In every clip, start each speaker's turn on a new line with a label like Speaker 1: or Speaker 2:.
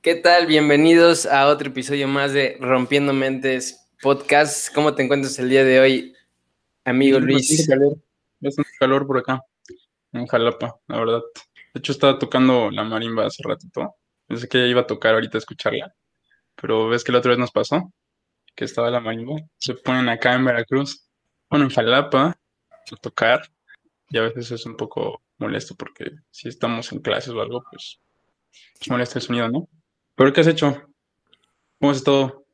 Speaker 1: ¿Qué tal? Bienvenidos a otro episodio más de Rompiendo Mentes Podcast. ¿Cómo te encuentras el día de hoy, amigo Luis?
Speaker 2: Calor, bastante calor por acá, en Jalapa, la verdad. De hecho, estaba tocando la marimba hace ratito. Pensé que iba a tocar ahorita a escucharla. Pero ves que la otra vez nos pasó, que estaba la marimba. Se ponen acá en Veracruz, bueno, en Jalapa, a tocar. Y a veces es un poco molesto porque si estamos en clases o algo, pues molesta el sonido, ¿no? ¿Pero qué has hecho? ¿Cómo es todo?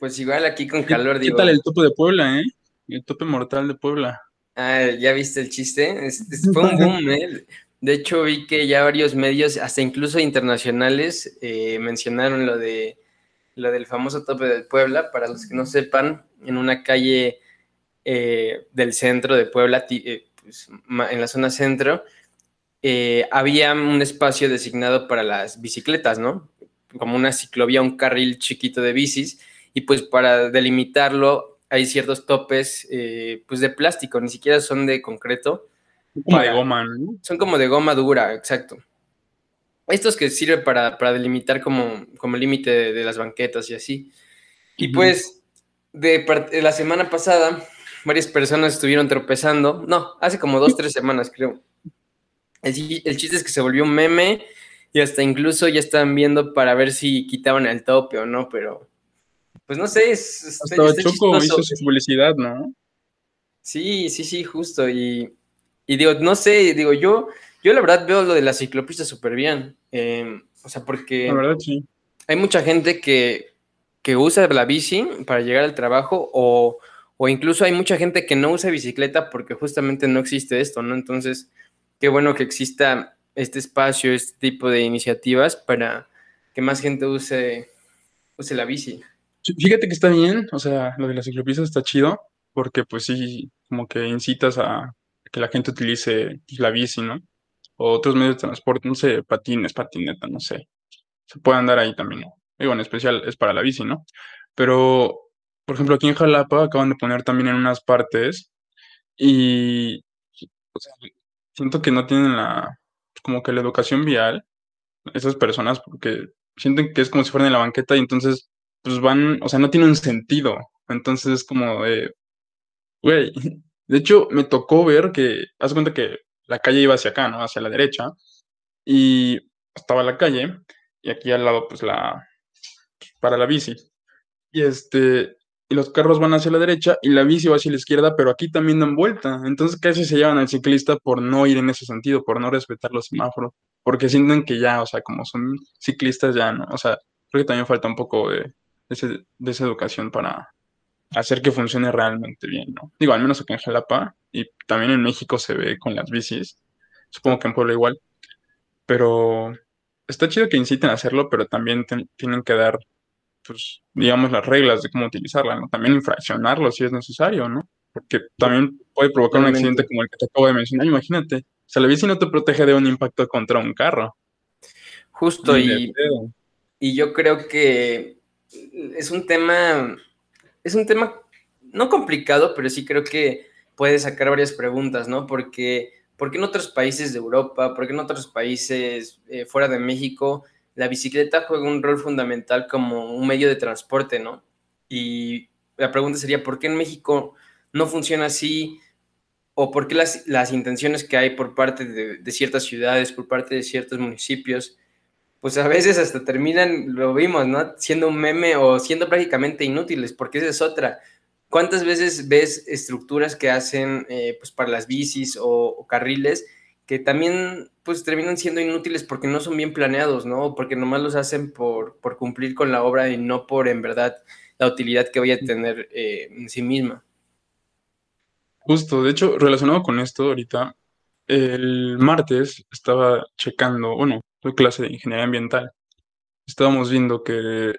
Speaker 1: Pues igual aquí con calor,
Speaker 2: ¿Qué
Speaker 1: digo.
Speaker 2: tal el tope de Puebla, eh? El tope mortal de Puebla.
Speaker 1: Ah, ¿ya viste el chiste? Es- es- fue un boom, ¿eh? De hecho, vi que ya varios medios, hasta incluso internacionales, eh, mencionaron lo de lo del famoso tope de Puebla. Para los que no sepan, en una calle eh, del centro de Puebla, eh, pues, en la zona centro, había un espacio designado para las bicicletas, ¿no? Como una ciclovía, un carril chiquito de bicis, y pues para delimitarlo hay ciertos topes eh, pues de plástico, ni siquiera son de concreto,
Speaker 2: Como de goma, ¿no?
Speaker 1: son como de goma dura, exacto. Estos que sirven para, para delimitar como, como límite de, de las banquetas y así. Y pues, de, la semana pasada, varias personas estuvieron tropezando. No, hace como dos, tres semanas, creo. El, el chiste es que se volvió un meme y hasta incluso ya están viendo para ver si quitaban el tope o no, pero pues no sé, es, está-
Speaker 2: Hasta
Speaker 1: está
Speaker 2: Choco
Speaker 1: chistoso.
Speaker 2: hizo su publicidad, ¿no?
Speaker 1: Sí, sí, sí, justo. Y, y digo, no sé, digo, yo, yo la verdad veo lo de la ciclopista súper bien. eh, o sea, porque
Speaker 2: La verdad, sí.
Speaker 1: hay mucha gente que, que usa la bici para llegar al trabajo o, o incluso hay mucha gente que no usa bicicleta porque justamente no existe esto, ¿no? Entonces, qué bueno que exista este espacio, este tipo de iniciativas para que más gente use, use la bici.
Speaker 2: Fíjate que está bien, o sea, lo de las ciclopistas está chido, porque pues sí, como que incitas a que la gente utilice pues, la bici, ¿no? O otros medios de transporte, no sé, patines, patineta, no sé. Se puede andar ahí también, ¿no? Digo, en especial es para la bici, ¿no? Pero, por ejemplo, aquí en Jalapa acaban de poner también en unas partes y, o sea, siento que no tienen la, como que la educación vial, esas personas, porque sienten que es como si fueran en la banqueta y entonces, pues van, o sea, no tiene un sentido. Entonces es como de, güey, de hecho me tocó ver que, haz cuenta que la calle iba hacia acá, ¿no? Hacia la derecha y estaba la calle y aquí al lado, pues la, para la bici. Y este, y los carros van hacia la derecha y la bici va hacia la izquierda, pero aquí también dan vuelta. Entonces casi se llevan al ciclista por no ir en ese sentido, por no respetar los semáforos, porque sienten que ya, o sea, como son ciclistas ya, ¿no? O sea, creo que también falta un poco de, ese- de esa educación para hacer que funcione realmente bien, ¿no? Digo, al menos aquí en Jalapa y también en México se ve con las bicis, supongo que en Puebla igual, pero está chido que inciten a hacerlo, pero también tienen que dar pues, digamos, las reglas de cómo utilizarla, ¿no? También infraccionarlo si es necesario, ¿no? Porque también puede provocar un accidente como el que te acabo de mencionar. Imagínate, o sea, la bici no te protege de un impacto contra un carro.
Speaker 1: Justo, y, y yo creo que es un tema, es un tema no complicado, pero sí creo que puede sacar varias preguntas, ¿no? Porque, ¿por qué en otros países de Europa, por qué en otros países eh, fuera de México, la bicicleta juega un rol fundamental como un medio de transporte, ¿no? Y la pregunta sería, ¿por qué en México no funciona así? ¿O por qué las, las intenciones que hay por parte de, ciertas ciudades, por parte de ciertos municipios, pues a veces hasta terminan, lo vimos, ¿no? Siendo un meme o siendo prácticamente inútiles, porque esa es otra. ¿Cuántas veces ves estructuras que hacen eh, pues para las bicis o carriles que también pues terminan siendo inútiles porque no son bien planeados, ¿no? Porque nomás los hacen por, por cumplir con la obra y no por en verdad la utilidad que vaya a tener eh, en sí misma.
Speaker 2: Justo, de hecho, relacionado con esto, ahorita, el martes estaba checando, bueno, fue clase de ingeniería ambiental. Estábamos viendo que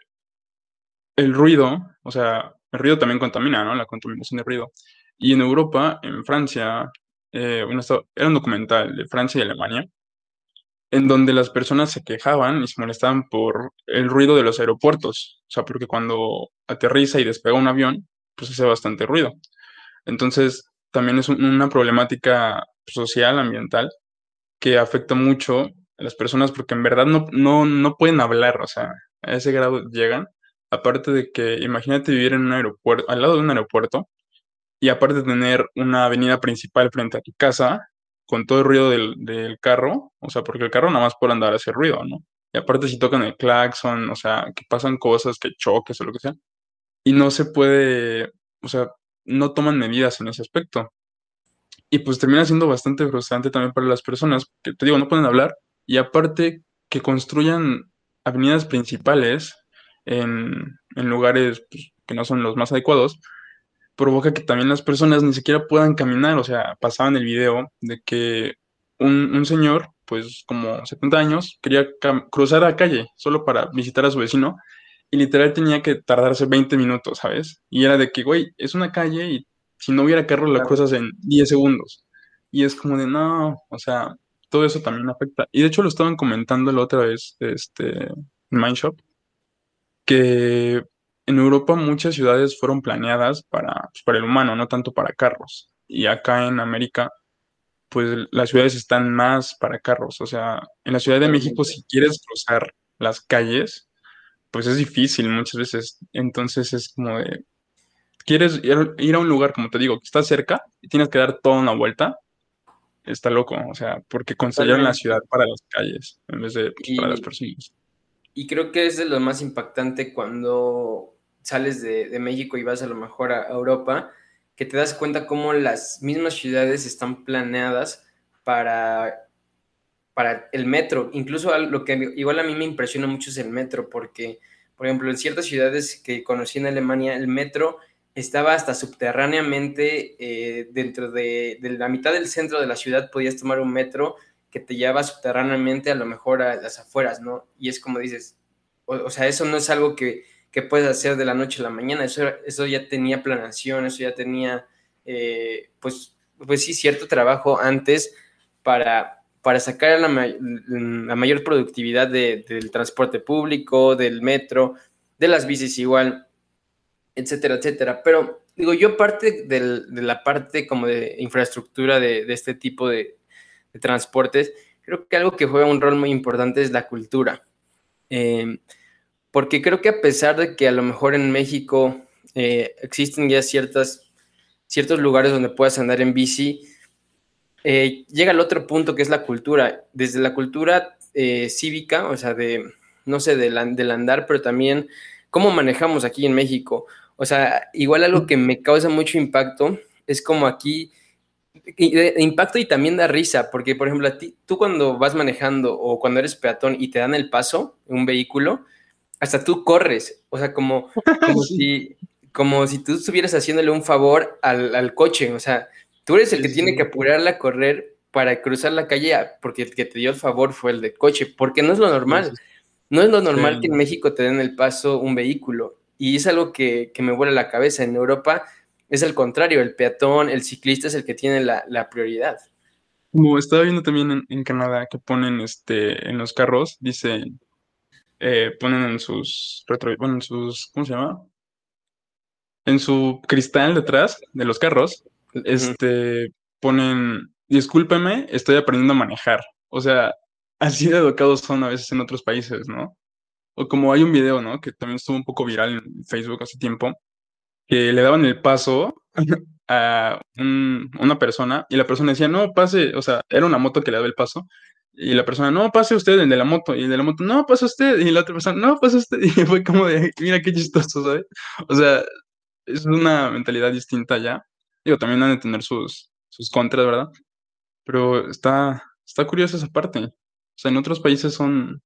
Speaker 2: el ruido, o sea, el ruido también contamina, ¿no? La contaminación de ruido. Y en Europa, en Francia, eh, era un documental de Francia y Alemania, en donde las personas se quejaban y se molestaban por el ruido de los aeropuertos. O sea, porque cuando aterriza y despega un avión, pues hace bastante ruido. Entonces, también es un- una problemática social, ambiental, que afecta mucho las personas porque en verdad no, no, no pueden hablar, o sea, a ese grado llegan. Aparte de que, imagínate vivir en un aeropuerto, al lado de un aeropuerto, y aparte de tener una avenida principal frente a tu casa, con todo el ruido del, del carro, o sea, porque el carro nada más puede andar a hacer ruido, ¿no? Y aparte si tocan el claxon, o sea, que pasan cosas, que choques o lo que sea, y no se puede, o sea, no toman medidas en ese aspecto. Y pues termina siendo bastante frustrante también para las personas, que te digo, no pueden hablar, y aparte que construyan avenidas principales en, en lugares pues, que no son los más adecuados, provoca que también las personas ni siquiera puedan caminar. O sea, pasaba en el video de que un, un señor, pues como 70 años, quería cruzar la calle solo para visitar a su vecino y literal tenía que tardarse 20 minutos, ¿sabes? Y era de que, güey, es una calle y si no hubiera carro la cruzas en 10 segundos. Y es como de, no, o sea, todo eso también afecta. Y de hecho lo estaban comentando la otra vez, este, en Mindshop, que en Europa muchas ciudades fueron planeadas para, pues, para el humano, no tanto para carros. Y acá en América, pues las ciudades están más para carros. O sea, en la Ciudad de México, si quieres cruzar las calles, pues es difícil muchas veces. Entonces es como de, quieres ir, a un lugar, como te digo, que está cerca y tienes que dar toda una vuelta, está loco. O sea, porque construyeron la ciudad para las calles en vez de pues, para las personas.
Speaker 1: Y creo que es de lo más impactante cuando sales de, México y vas a lo mejor a, Europa, que te das cuenta cómo las mismas ciudades están planeadas para, para el metro. Incluso lo que igual a mí me impresiona mucho es el metro, porque, por ejemplo, en ciertas ciudades que conocí en Alemania, el metro estaba hasta subterráneamente eh, dentro de, de, la mitad del centro de la ciudad, podías tomar un metro que te lleva subterráneamente a lo mejor a las afueras, ¿no? Y es como dices, o sea, eso no es algo que que puedes hacer de la noche a la mañana. Eso, eso ya tenía planación, eso ya tenía, eh, pues, pues sí, cierto trabajo antes para, para sacar la, mayor productividad del transporte público, del metro, de las bicis igual, etcétera, etcétera. Pero digo, yo parte de la parte como de infraestructura de, este tipo de, transportes, creo que algo que juega un rol muy importante es la cultura. Eh, porque creo que a pesar de que a lo mejor en México eh, existen ya ciertas, ciertos lugares donde puedas andar en bici, eh, llega al otro punto que es la cultura. Desde la cultura eh, cívica, o sea, de, no sé, del, andar, pero también cómo manejamos aquí en México. O sea, igual algo que me causa mucho impacto es como aquí, impacto y también da risa, porque por ejemplo, a ti, tú cuando vas manejando o cuando eres peatón y te dan el paso, un vehículo, hasta tú corres, o sea, como, como, si, como si tú estuvieras haciéndole un favor al, coche, o sea, tú eres el que tiene que apurarla a correr para cruzar la calle porque el que te dio el favor fue el del coche, porque no es lo normal. No es lo normal que en México te den el paso un vehículo y es algo que, me vuela la cabeza. En Europa es el contrario, el peatón, el ciclista es el que tiene la, prioridad.
Speaker 2: Como estaba viendo también en, en, Canadá que ponen este en los carros, dicen eh, ponen en sus retro, bueno, en sus, ¿cómo se llama? En su cristal detrás de los carros, este, ponen, discúlpeme, estoy aprendiendo a manejar. O sea, así de educados son a veces en otros países, ¿no? O como hay un video, ¿no? Que también estuvo un poco viral en Facebook hace tiempo, que le daban el paso a una persona y la persona decía, no, pase, o sea, era una moto que le daba el paso y la persona, no, pase usted, el de la moto. Y el de la moto, no, pase usted. Y la otra persona, no, pase usted. Y fue como de, mira qué chistoso, ¿sabes? O sea, es una mentalidad distinta ya. Digo, también han de tener sus, sus contras, ¿verdad? Pero está, está curiosa esa parte. O sea, en otros países son...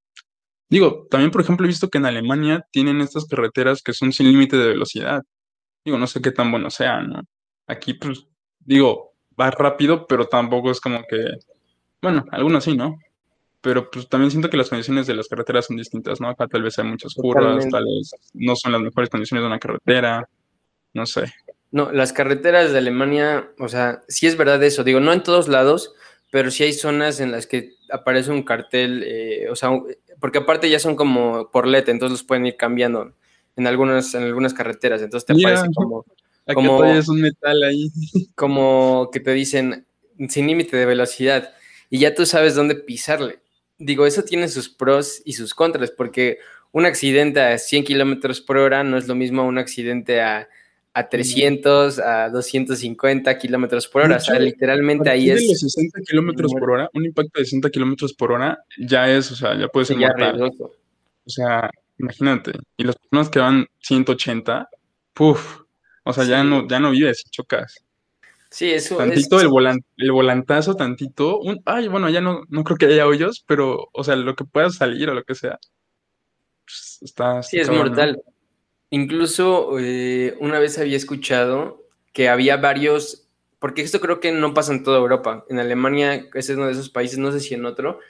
Speaker 2: Digo, también, por ejemplo, he visto que en Alemania tienen estas carreteras que son sin límite de velocidad. Digo, no sé qué tan bueno sea, ¿no? Aquí, pues, digo, va rápido, pero tampoco es como que bueno, algunos sí, ¿no? Pero pues también siento que las condiciones de las carreteras son distintas, ¿no? Acá tal vez hay muchas curvas, tal vez no son las mejores condiciones de una carretera, no sé.
Speaker 1: No, las carreteras de Alemania, o sea, sí es verdad eso, digo, no en todos lados, pero sí hay zonas en las que aparece un cartel, eh, o sea, porque aparte ya son como por LED, entonces los pueden ir cambiando en algunas, en algunas carreteras, entonces te aparece como...
Speaker 2: como es un metal ahí.
Speaker 1: Como que te dicen sin límite de velocidad y ya tú sabes dónde pisarle. digo, eso tiene sus pros y sus contras, porque un accidente a 100 kilómetros por hora no es lo mismo a un accidente a, a 300, a 250 kilómetros por hora. o sea, literalmente ahí es.
Speaker 2: Los 60 kilómetros por hora, un impacto de 60 kilómetros por hora ya es, o sea, ya puede ser mortal. O sea, imagínate. Y las personas que van 180, puff, o sea, ya no, ya no vives, chocas.
Speaker 1: Sí, eso
Speaker 2: Tantito el, el volantazo, tantito. Un, ay, bueno, ya no, no creo que haya hoyos, pero, o sea, lo que pueda salir o lo que sea. Pues, está,
Speaker 1: Sí, es mortal. Incluso eh, una vez había escuchado que había varios, porque esto creo que no pasa en toda Europa. En Alemania, ese es uno de esos países, no sé si en otro,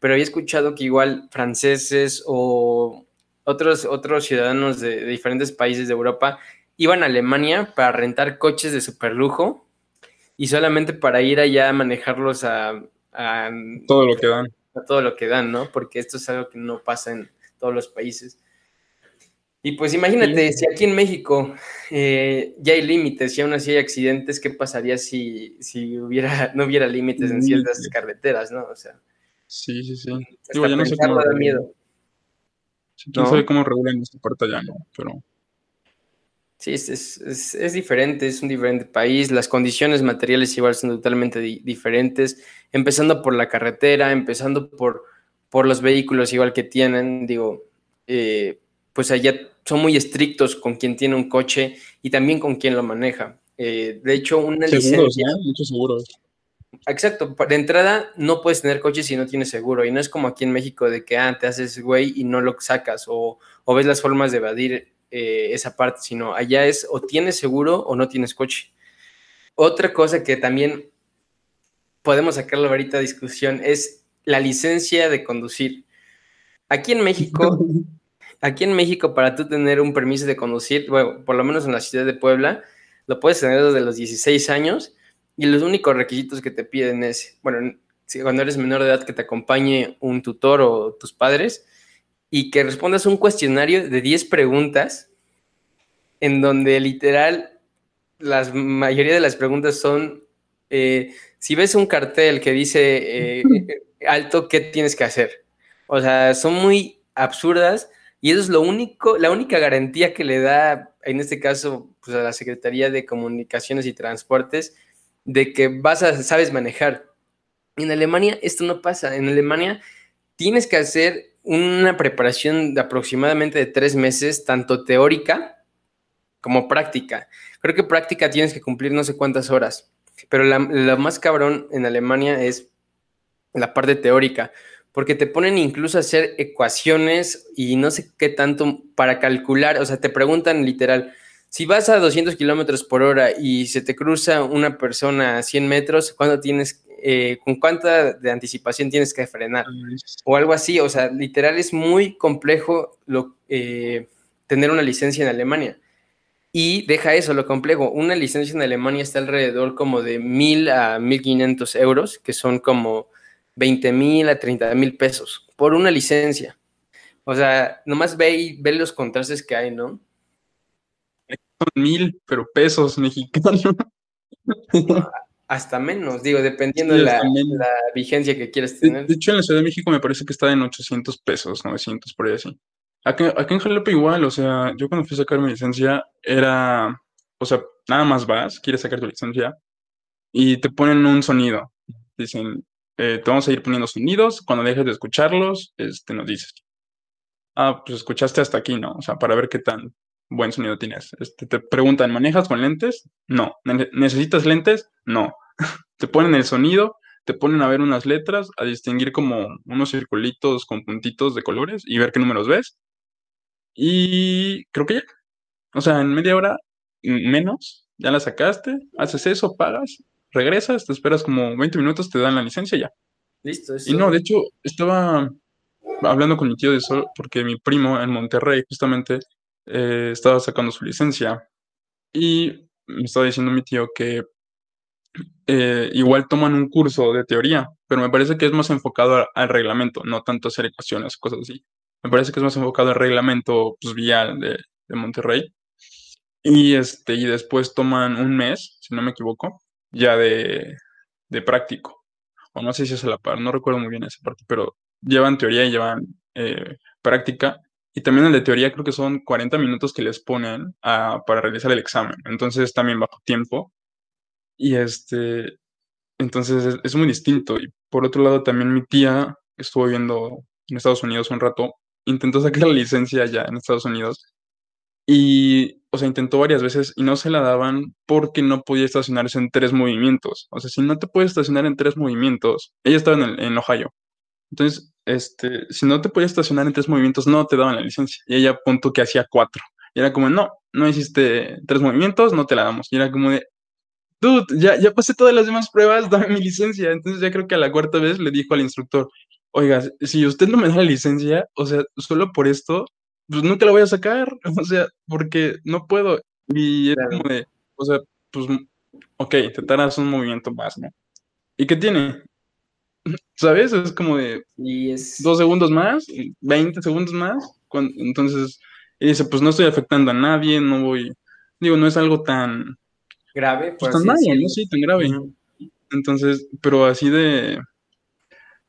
Speaker 1: pero había escuchado que igual franceses o otros, otros ciudadanos de, diferentes países de Europa iban a Alemania para rentar coches de superlujo y solamente para ir allá a manejarlos a,
Speaker 2: todo lo que dan.
Speaker 1: A todo lo que dan, ¿no? Porque esto es algo que no pasa en todos los países. Y pues imagínate, si aquí en México eh, ya hay límites y aún así hay accidentes, ¿qué pasaría si, si hubiera, no hubiera límites en ciertas carreteras, no? O sea.
Speaker 2: Sí, sí, sí. Digo, ya no sé cómo. Da miedo. ¿No? sabe cómo regulan esta parte ya, ¿no? Pero.
Speaker 1: Sí, es, es, es, diferente, es un diferente país, las condiciones materiales igual son totalmente diferentes, empezando por la carretera, empezando por, por los vehículos igual que tienen, digo, eh, pues allá son muy estrictos con quien tiene un coche y también con quien lo maneja. Eh, de hecho, una licencia...
Speaker 2: Muchos seguros.
Speaker 1: Exacto, de entrada no puedes tener coche si no tienes seguro y no es como aquí en México de que ah, te haces güey y no lo sacas o, o ves las formas de evadir eh, esa parte, sino allá es o tienes seguro o no tienes coche. Otra cosa que también podemos sacarlo ahorita a discusión es la licencia de conducir. Aquí en México aquí en México, para tú tener un permiso de conducir, bueno, por lo menos en la ciudad de Puebla, lo puedes tener desde los 16 años y los únicos requisitos que te piden es, bueno, cuando eres menor de edad, que te acompañe un tutor o tus padres y que respondas un cuestionario de 10 preguntas en donde literal la mayoría de las preguntas son, eh, si ves un cartel que dice eh, alto, ¿qué tienes que hacer? O sea, son muy absurdas y eso es lo único, la única garantía que le da, en este caso, pues, a la Secretaría de Comunicaciones y Transportes, de que vas a, sabes manejar. En Alemania esto no pasa. En Alemania tienes que hacer una preparación de aproximadamente de tres meses, tanto teórica como práctica. Creo que práctica tienes que cumplir no sé cuántas horas, pero lo más cabrón en Alemania es la parte teórica, porque te ponen incluso a hacer ecuaciones y no sé qué tanto para calcular, o sea, te preguntan literal, si vas a 200 kilómetros por hora y se te cruza una persona a 100 metros, ¿cuándo tienes, eh, con cuánta de anticipación tienes que frenar? O algo así, o sea, literal es muy complejo lo, eh, tener una licencia en Alemania. Y deja eso, lo complejo. Una licencia en Alemania está alrededor como de 1000 a 1500 euros, que son como 20 mil a 30 mil pesos por una licencia. O sea, nomás ve, ve los contrastes que hay, ¿no?
Speaker 2: Son mil, pero pesos mexicanos.
Speaker 1: hasta menos, digo, dependiendo de la, vigencia que quieras tener.
Speaker 2: De, hecho, en la Ciudad de México me parece que está en 800 pesos, 900, por ahí así. Aquí, aquí en Jalapa igual, o sea, yo cuando fui a sacar mi licencia era, o sea, nada más vas, quieres sacar tu licencia y te ponen un sonido. Dicen, eh, te vamos a ir poniendo sonidos, cuando dejes de escucharlos, este, nos dices. Ah, pues escuchaste hasta aquí, ¿no? O sea, para ver qué tan buen sonido tienes. Este, te preguntan, ¿manejas con lentes? No. ¿Necesitas lentes? No. Te ponen el sonido, te ponen a ver unas letras, a distinguir como unos circulitos con puntitos de colores y ver qué números ves. Y creo que ya. O sea, en media hora menos, ya la sacaste, haces eso, pagas regresas, te esperas como 20 minutos, te dan la licencia ya.
Speaker 1: Listo.
Speaker 2: Y no, de hecho, estaba hablando con mi tío de eso, porque mi primo en Monterrey justamente eh, estaba sacando su licencia. Y me estaba diciendo mi tío que eh, igual toman un curso de teoría, pero me parece que es más enfocado al reglamento, no tanto hacer ecuaciones, cosas así. Me parece que es más enfocado al reglamento pues, vial de, de Monterrey. Y, este, y después toman un mes, si no me equivoco, ya de, práctico. O no sé si es a la par, no recuerdo muy bien esa parte, pero llevan teoría y llevan eh, práctica. Y también el de teoría creo que son 40 minutos que les ponen para realizar el examen. Entonces también bajo tiempo. Y este, entonces es, muy distinto. Y por otro lado también mi tía estuvo viviendo en Estados Unidos un rato, intentó sacar la licencia ya en Estados Unidos. Y, o sea, intentó varias veces y no se la daban porque no podía estacionarse en tres movimientos. O sea, si no te puedes estacionar en tres movimientos, ella estaba en, en Ohio. Entonces, este, si no te podías estacionar en tres movimientos, no te daban la licencia. Y ella apuntó que hacía cuatro. Y era como, no, no hiciste tres movimientos, no te la damos. Y era como de, dude, ya, ya pasé todas las demás pruebas, dame mi licencia. Entonces ya creo que a la cuarta vez le dijo al instructor, oiga, si usted no me da la licencia, o sea, solo por esto, pues nunca la voy a sacar. O sea, porque no puedo. Y es como de, o sea, pues, ok, te tardas un movimiento más, ¿no? ¿Y qué tiene? ¿Sabes? Es como de dos segundos más, 20 segundos más. entonces, y dice, pues no estoy afectando a nadie, no voy, digo, no es algo tan
Speaker 1: grave,
Speaker 2: pues tan malo, ¿no? Sí, tan grave. Entonces, pero así de,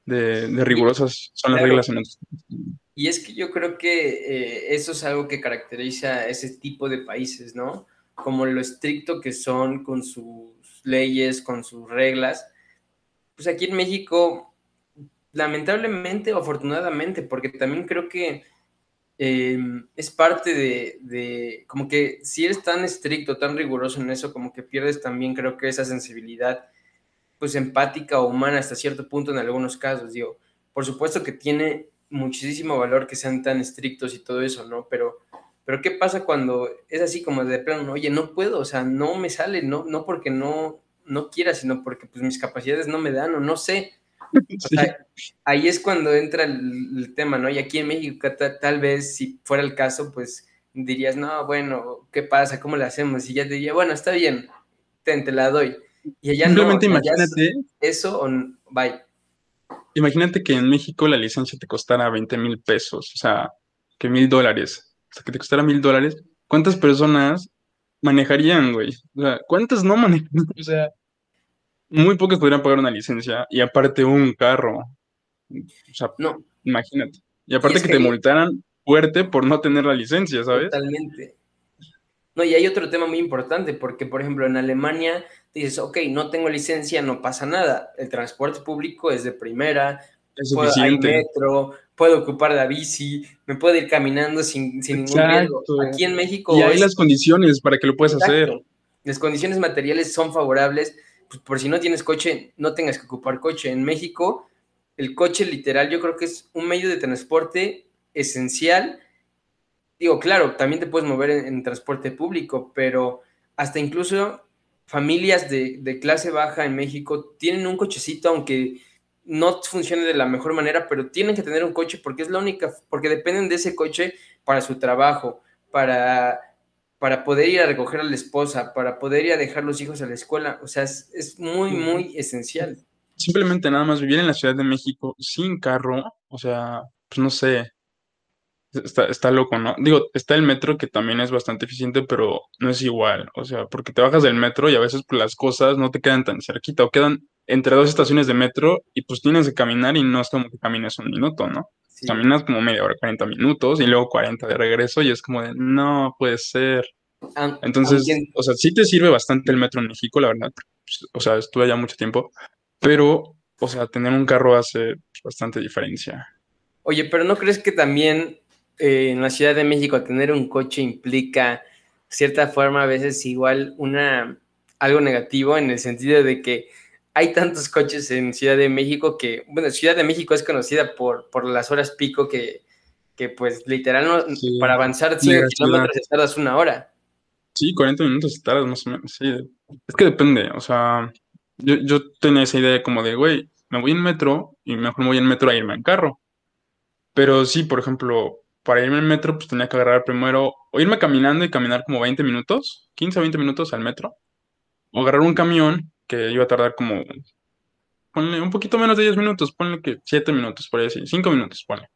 Speaker 2: de, rigurosas son las reglas en
Speaker 1: Y es que yo creo que eh, eso es algo que caracteriza a ese tipo de países, ¿no? Como lo estricto que son con sus leyes, con sus reglas pues aquí en México, lamentablemente o afortunadamente, porque también creo que eh, es parte de, como que si eres tan estricto, tan riguroso en eso, como que pierdes también creo que esa sensibilidad, pues empática o humana hasta cierto punto en algunos casos, digo, por supuesto que tiene muchísimo valor que sean tan estrictos y todo eso, ¿no? Pero, pero ¿qué pasa cuando es así como de plano, oye, no puedo, o sea, no me sale, no, no porque no, no quiera, sino porque pues mis capacidades no me dan o no sé. ahí es cuando entra el, tema, ¿no? Y aquí en México tal vez si fuera el caso, pues dirías, no, bueno, ¿qué pasa? ¿Cómo le hacemos? Y ya te diría, bueno, está bien, te, te la doy. Y allá
Speaker 2: Simplemente imagínate.
Speaker 1: Eso o bye.
Speaker 2: Imagínate que en México la licencia te costara 20 mil pesos, o sea, que mil dólares. O sea, que te costara mil dólares. ¿Cuántas personas manejarían, güey. O sea, ¿cuántas no manejan? O sea, muy pocos podrían pagar una licencia y aparte un carro. O sea, no. imagínate. Y aparte que, te multaran fuerte por no tener la licencia, ¿sabes?
Speaker 1: Totalmente. No, y hay otro tema muy importante, porque por ejemplo en Alemania dices, ok, no tengo licencia, no pasa nada, el transporte público es de primera, es suficiente. hay metro, puedo ocupar la bici, me puedo ir caminando sin, ningún riesgo. Aquí en México...
Speaker 2: Y hay las condiciones para que lo puedas hacer.
Speaker 1: Las condiciones materiales son favorables, pues por si no tienes coche, no tengas que ocupar coche. En México, el coche literal yo creo que es un medio de transporte esencial. Digo, claro, también te puedes mover en, transporte público, pero hasta incluso familias de, de clase baja en México tienen un cochecito, aunque no funcione de la mejor manera, pero tienen que tener un coche porque es la única, porque dependen de ese coche para su trabajo, para, para poder ir a recoger a la esposa, para poder ir a dejar los hijos a la escuela. O sea, es, muy, muy esencial.
Speaker 2: Simplemente nada más vivir en la Ciudad de México sin carro, o sea, pues no sé, Está, está loco, ¿no? Digo, está el metro que también es bastante eficiente, pero no es igual. O sea, porque te bajas del metro y a veces pues, las cosas no te quedan tan cerquita o quedan entre dos estaciones de metro y pues tienes que caminar y no es como que camines un minuto, ¿no? Caminas como media hora, 40 minutos y luego 40 de regreso y es como de, no puede ser. Entonces, o sea, sí te sirve bastante el metro en México, la verdad. Pues, o sea, estuve allá mucho tiempo, pero, o sea, tener un carro hace bastante diferencia.
Speaker 1: Oye, pero ¿no crees que también eh, en la Ciudad de México tener un coche implica cierta forma a veces igual una algo negativo en el sentido de que hay tantos coches en Ciudad de México que, bueno, Ciudad de México es conocida por, por las horas pico que, que pues literal no, para avanzar 5 kilómetros tardas una hora.
Speaker 2: Sí, 40 minutos tardas más o menos, sí. Es que depende, o sea, yo, yo tenía esa idea como de, güey, me voy en metro y mejor me voy en metro a irme en carro. Pero sí, por ejemplo, para irme en metro, pues tenía que agarrar primero, o irme caminando y caminar como 20 minutos, 15 o 20 minutos al metro, o agarrar un camión que iba a tardar como, ponle un poquito menos de 10 minutos, ponle que 7 minutos, por ahí así, 5 minutos, ponle.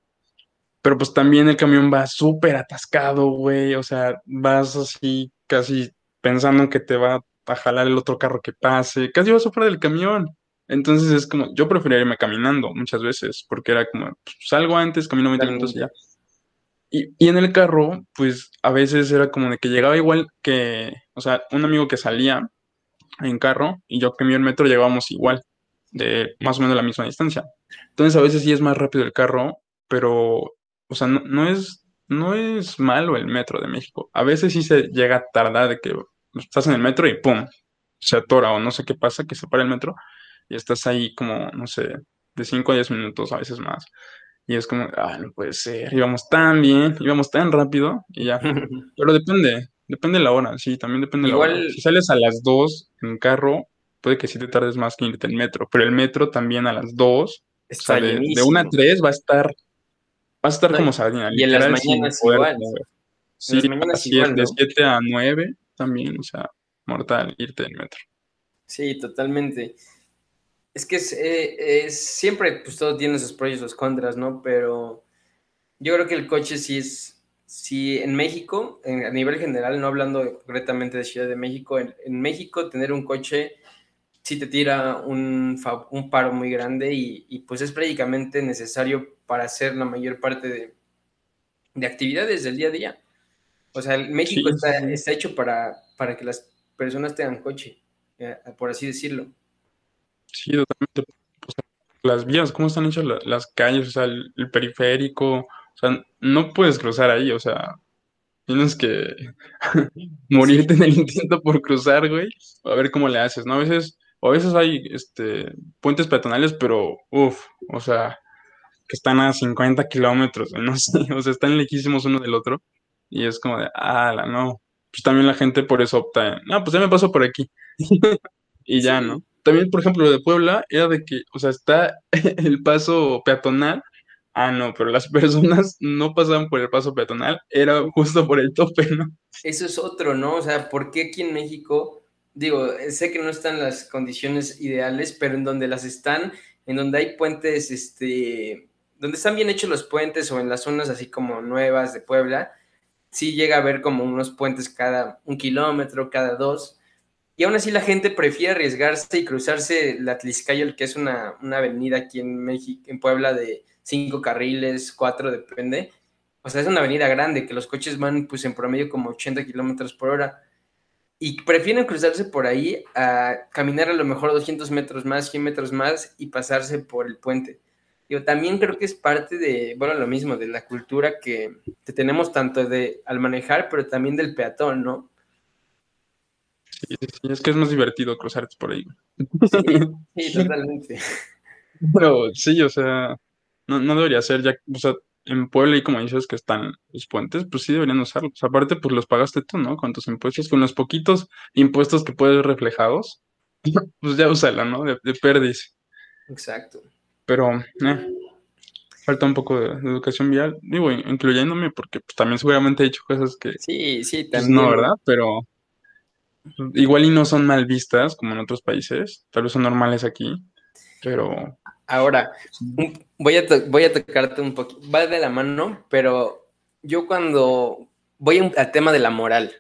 Speaker 2: Pero pues también el camión va súper atascado, güey, o sea, vas así casi pensando que te va a jalar el otro carro que pase, casi vas a sufrir del camión. Entonces es como, yo preferiría irme caminando muchas veces, porque era como, pues, salgo antes, camino 20 minutos y ya. Y, y, en el carro, pues a veces era como de que llegaba igual que, o sea, un amigo que salía en carro y yo que mi el metro llegábamos igual, de más o menos la misma distancia. Entonces a veces sí es más rápido el carro, pero, o sea, no, no es, no es malo el metro de México. A veces sí se llega a tardar de que estás en el metro y ¡pum! se atora o no sé qué pasa, que se para el metro y estás ahí como, no sé, de 5 a 10 minutos, a veces más. Y es como, ah, no puede ser, íbamos tan bien, íbamos tan rápido y ya. Pero depende, depende de la hora, sí, también depende de la hora. Si sales a las 2 en carro, puede que sí te tardes más que irte en metro, pero el metro también a las 2, o sea, de, de, 1 a 3 va a estar, va a estar como sardina.
Speaker 1: Y en las mañanas igual.
Speaker 2: Sí, así es, de 7 a 9 también, o sea, mortal irte en metro.
Speaker 1: Sí, totalmente. Es que eh, es, siempre, pues todo tiene sus pros y sus contras, ¿no? Pero yo creo que el coche sí es, sí en México, a nivel general, no hablando concretamente de Ciudad de México, en, México tener un coche sí te tira un, un paro muy grande y, pues es prácticamente necesario para hacer la mayor parte de, de actividades del día a día. O sea, México está, está, hecho para, para que las personas tengan coche, eh, por así decirlo.
Speaker 2: Sí, totalmente. las vías, cómo están hechas las calles, o sea, el, periférico, o sea, no puedes cruzar ahí, o sea, tienes que morirte en el intento por cruzar, güey, a ver cómo le haces, ¿no? A veces, o a veces hay este, puentes peatonales, pero, uff, o sea, que están a 50 kilómetros, no sé, o sea, están lejísimos uno del otro, y es como de, ah, no, pues también la gente por eso opta, no, pues ya me paso por aquí, y ya, ¿no? También, por ejemplo, lo de Puebla era de que, o sea, está el paso peatonal. Ah, no, pero las personas no pasaban por el paso peatonal, era justo por el tope, ¿no?
Speaker 1: Eso es otro, ¿no? O sea, ¿por qué aquí en México, digo, sé que no están las condiciones ideales, pero en donde las están, en donde hay puentes, este, donde están bien hechos los puentes o en las zonas así como nuevas de Puebla, sí llega a haber como unos puentes cada un kilómetro, cada dos, y aún así la gente prefiere arriesgarse y cruzarse la Tliscayol, que es una, avenida aquí en México, en Puebla de cinco carriles, cuatro, depende. O sea, es una avenida grande que los coches van pues en promedio como 80 kilómetros por hora. Y prefieren cruzarse por ahí a caminar a lo mejor 200 metros más, 100 metros más y pasarse por el puente. Yo también creo que es parte de, bueno, lo mismo, de la cultura que, que tenemos tanto de al manejar, pero también del peatón, ¿no?
Speaker 2: Sí, sí, es que es más divertido cruzarte por ahí.
Speaker 1: Sí, totalmente.
Speaker 2: Pero sí, o sea, no, no debería ser ya, o sea, en Puebla y como dices que están los puentes, pues sí deberían usarlos. Aparte, pues los pagaste tú, ¿no? Con tus impuestos, con los poquitos impuestos que puedes ver reflejados, pues ya úsala, ¿no? De, de
Speaker 1: Exacto.
Speaker 2: Pero, eh, falta un poco de, educación vial, digo, incluyéndome, porque pues, también seguramente he hecho cosas que...
Speaker 1: Sí, sí,
Speaker 2: pues, también. no, ¿verdad? Pero Igual y no son mal vistas como en otros países, tal vez son normales aquí, pero...
Speaker 1: Ahora, voy a, voy a tocarte un poquito, va de la mano, pero yo cuando voy al tema de la moral,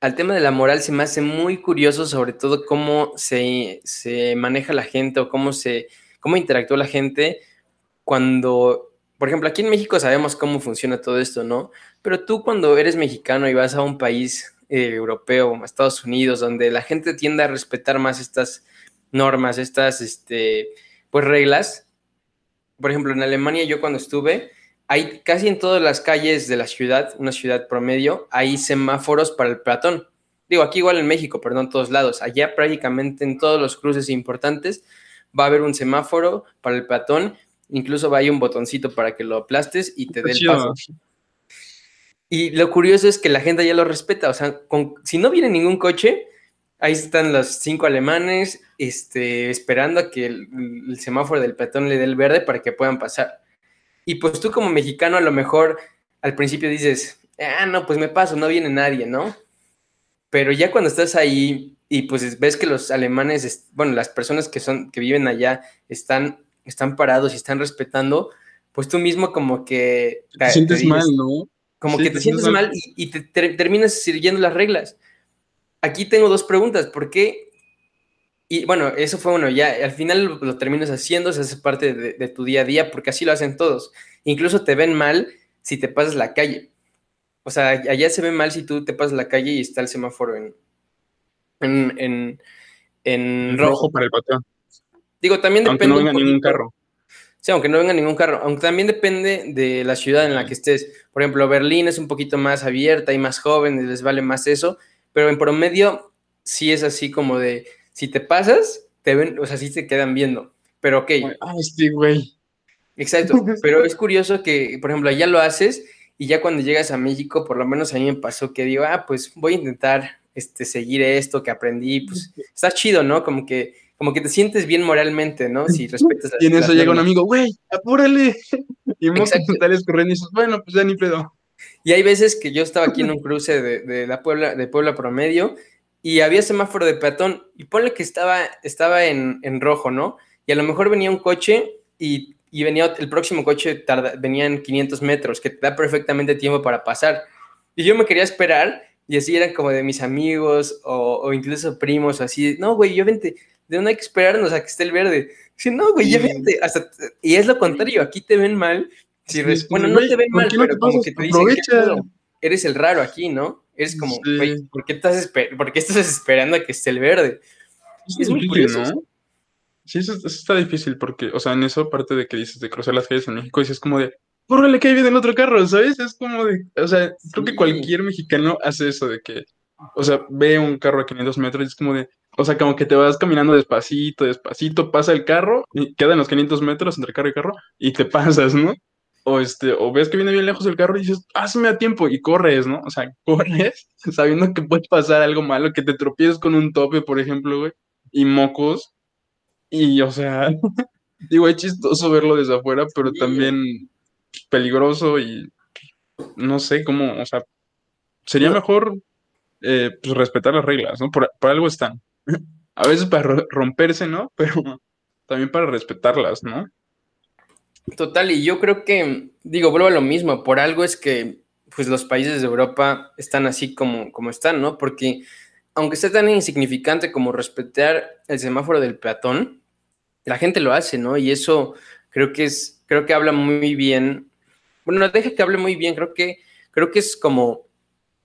Speaker 1: al tema de la moral se me hace muy curioso sobre todo cómo se, se maneja la gente o cómo, se, cómo interactúa la gente cuando, por ejemplo, aquí en México sabemos cómo funciona todo esto, ¿no? Pero tú cuando eres mexicano y vas a un país eh, europeo, Estados Unidos, donde la gente tiende a respetar más estas normas, estas este, pues, reglas. Por ejemplo, en Alemania yo cuando estuve, hay casi en todas las calles de la ciudad, una ciudad promedio, hay semáforos para el peatón. Digo, aquí igual en México, pero no en todos lados. Allá prácticamente en todos los cruces importantes va a haber un semáforo para el peatón. Incluso va a un botoncito para que lo aplastes y te dé el paso. Y lo curioso es que la gente ya lo respeta, o sea, si no viene ningún coche, ahí están los cinco alemanes este, esperando a que el, semáforo del peatón le dé el verde para que puedan pasar. Y pues tú como mexicano a lo mejor al principio dices, ah, no, pues me paso, no viene nadie, ¿no? Pero ya cuando estás ahí y pues ves que los alemanes, bueno, las personas que son, que viven allá están, están parados y están respetando, pues tú mismo como que...
Speaker 2: Te sientes mal, ¿no?
Speaker 1: Como que te, sientes mal y, te, terminas siguiendo las reglas. Aquí tengo dos preguntas. ¿Por qué? y bueno, eso fue uno, ya al final lo, terminas haciendo, se hace parte de, tu día a día, porque así lo hacen todos. Incluso te ven mal si te pasas la calle. O sea, allá se ve mal si tú te pasas la calle y está el semáforo en, en, en, rojo.
Speaker 2: para el patrón.
Speaker 1: Digo, también
Speaker 2: aunque
Speaker 1: depende.
Speaker 2: no venga ningún carro.
Speaker 1: Sí, aunque no venga ningún carro. Aunque también depende de la ciudad en la que estés. Por ejemplo, Berlín es un poquito más abierta y más joven les vale más eso. Pero en promedio sí es así como de si te pasas, te ven, o sea, sí te quedan viendo. Pero ok.
Speaker 2: Ah, sí, güey.
Speaker 1: Exacto. Pero es curioso que, por ejemplo, allá lo haces y ya cuando llegas a México, por lo menos a mí me pasó que digo, ah, pues voy a intentar este, seguir esto que aprendí. Pues está chido, ¿no? Como que, como que te sientes bien moralmente, ¿no? Si respetas
Speaker 2: Y en eso llega un amigo, güey, apúrale. Y me sales corriendo y dices, bueno, pues ya ni pedo.
Speaker 1: Y hay veces que yo estaba aquí en un cruce de, de la Puebla, de Puebla Promedio y había semáforo de peatón y ponle que estaba, estaba en, rojo, ¿no? Y a lo mejor venía un coche y, venía el próximo coche tarda, venía en 500 metros, que te da perfectamente tiempo para pasar. Y yo me quería esperar y así eran como de mis amigos o, incluso primos así, no, güey, yo vente, de no hay que esperarnos a que esté el verde. Sí, no, güey, ya vente. Hasta, y es lo contrario, aquí te ven mal. Si bueno, no te ven mal, pero como que te dicen que eres el raro aquí, ¿no? Eres como, ¿por, qué estás estás esperando a que esté el verde?
Speaker 2: Es, muy curioso. ¿no? Sí, eso, está difícil porque, o sea, en eso, aparte de que dices de cruzar las calles en México, dices como de, ¡córrele que ahí viene el otro carro! ¿Sabes? Es como de, o sea, creo que cualquier mexicano hace eso de que, o sea, ve un carro a 500 metros y es como de, o sea, como que te vas caminando despacito, despacito, pasa el carro, y quedan los 500 metros entre carro y carro, y te pasas, ¿no? O este, o ves que viene bien lejos el carro y dices, hazme a tiempo y corres, ¿no? O sea, corres sabiendo que puede pasar algo malo, que te tropieces con un tope, por ejemplo, güey, y mocos. Y, o sea, digo, es chistoso verlo desde afuera, pero también peligroso y no sé cómo, o sea, sería mejor eh, pues, respetar las reglas, ¿no? Por, por algo están. A veces para romperse, ¿no? Pero también para respetarlas, ¿no?
Speaker 1: Total, y yo creo que, digo, vuelvo a lo mismo, por algo es que pues los países de Europa están así como, como están, ¿no? Porque aunque sea tan insignificante como respetar el semáforo del peatón, la gente lo hace, ¿no? Y eso creo que es, creo que habla muy bien, bueno, no deja que hable muy bien, creo que, creo que es como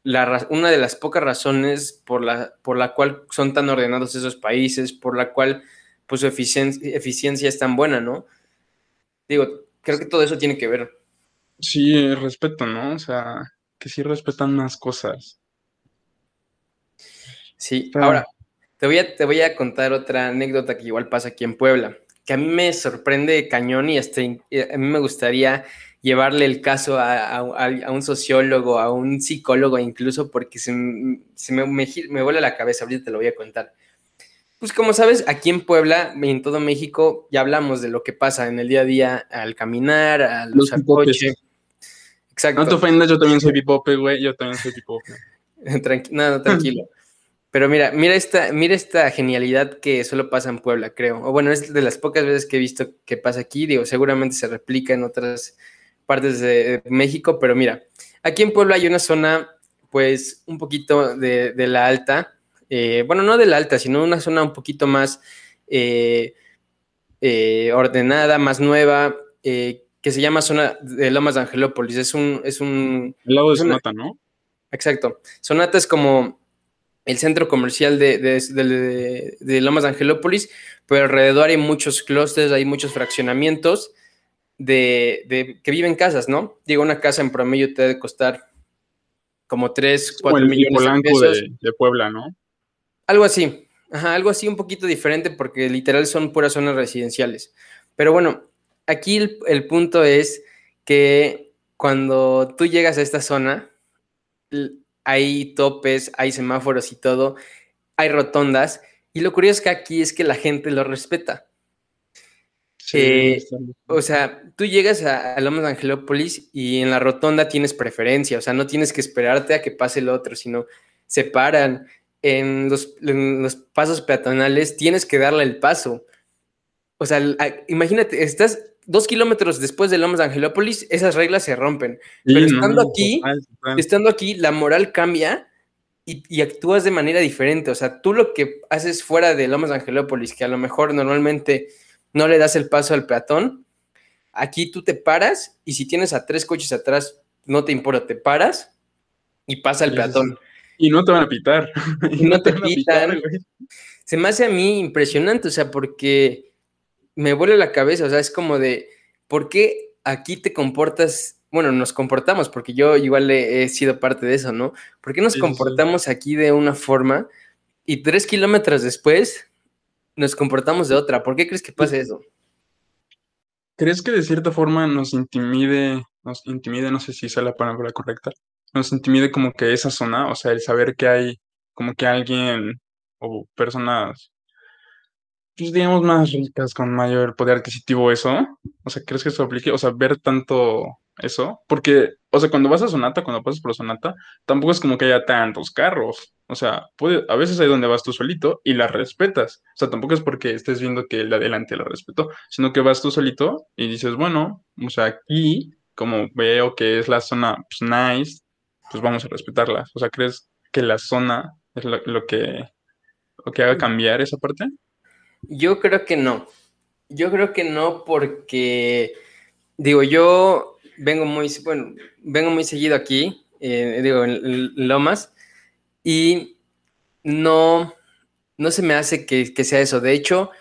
Speaker 1: la, una de las pocas razones por la, por la cual son tan ordenados esos países, por la cual pues su eficiencia, eficiencia es tan buena, ¿no? Digo, creo que todo eso tiene que ver.
Speaker 2: Sí, respeto, ¿no? O sea, que sí respetan más cosas.
Speaker 1: Sí, ahora, te voy, a, te voy a contar otra anécdota que igual pasa aquí en Puebla, que a mí me sorprende cañón y hasta eh, a mí me gustaría llevarle el caso a, un sociólogo, a un psicólogo incluso, porque se, se me, me, me vuela la cabeza, ahorita te lo voy a contar. Pues como sabes, aquí en Puebla y en todo México ya hablamos de lo que pasa en el día a día al caminar, al
Speaker 2: Los usar coche. Exacto. No te ofendas, yo también soy pipope, güey, yo también soy pipope.
Speaker 1: no, no, tranquilo. Pero mira, mira esta, mira esta genialidad que solo pasa en Puebla, creo. O bueno, es de las pocas veces que he visto que pasa aquí. Digo, seguramente se replica en otras partes de México, pero mira, aquí en Puebla hay una zona, pues, un poquito de, de la alta, eh, bueno, no de la alta, sino una zona un poquito más eh, eh, ordenada, más nueva, que se llama zona de Lomas de Angelópolis. Es un... Es un
Speaker 2: El lado de Sonata, ¿no?
Speaker 1: Exacto. Sonata es como el centro comercial de, de, Lomas de Angelópolis, pero alrededor hay muchos clústeres, hay muchos fraccionamientos de, que viven casas, ¿no? Digo, una casa en promedio te debe costar como 3, 4 millones de pesos.
Speaker 2: de Puebla, ¿no?
Speaker 1: Algo así, ajá, algo así un poquito diferente porque literal son puras zonas residenciales. Pero bueno, aquí el, punto es que cuando tú llegas a esta zona, hay topes, hay semáforos y todo, hay rotondas, y lo curioso es que aquí es que la gente lo respeta. Eh, o sea, tú llegas a, a Lomas de Angelópolis y en la rotonda tienes preferencia, o sea, no tienes que esperarte a que pase el otro, sino se paran, en los, pasos peatonales tienes que darle el paso. O sea, imagínate, estás dos kilómetros después de Lomas de Angelópolis, esas reglas se rompen. Pero estando aquí, estando aquí, la moral cambia y, actúas de manera diferente. O sea, tú lo que haces fuera de Lomas de Angelópolis, que a lo mejor normalmente no le das el paso al peatón, aquí tú te paras y si tienes a tres coches atrás, no te importa, te paras y pasa el peatón.
Speaker 2: Y no te van a pitar.
Speaker 1: Y, no, te, pitan. Se me hace a mí impresionante, o sea, porque me vuelve la cabeza, o sea, es como de, ¿por qué aquí te comportas bueno, nos comportamos, porque yo igual he, sido parte de eso, ¿no? ¿Por qué nos comportamos aquí de una forma y tres kilómetros después nos comportamos de otra? ¿Por qué crees que pasa eso?
Speaker 2: ¿Crees que de cierta forma nos intimide, nos intimide, no sé si es la palabra correcta, nos intimide como que esa zona, o sea, el saber que hay como que alguien o personas pues, digamos, más ricas, con mayor poder adquisitivo, eso. O sea, ¿crees que eso aplique? O sea, ver tanto eso. Porque, o sea, cuando vas a Sonata, cuando pasas por Sonata, tampoco es como que haya tantos carros. O sea, puede, a veces hay donde vas tú solito y la respetas. O sea, tampoco es porque estés viendo que el de adelante la respetó, sino que vas tú solito y dices, bueno, o sea, aquí, como veo que es la zona pues, nice, pues vamos a respetarla. O sea, ¿crees que la zona es lo, lo que, lo que haga cambiar esa parte?
Speaker 1: Yo creo que no. Yo creo que no porque, digo, yo vengo muy, bueno, vengo muy seguido aquí, eh, digo, en Lomas, y no, no se me hace que, sea eso. De hecho,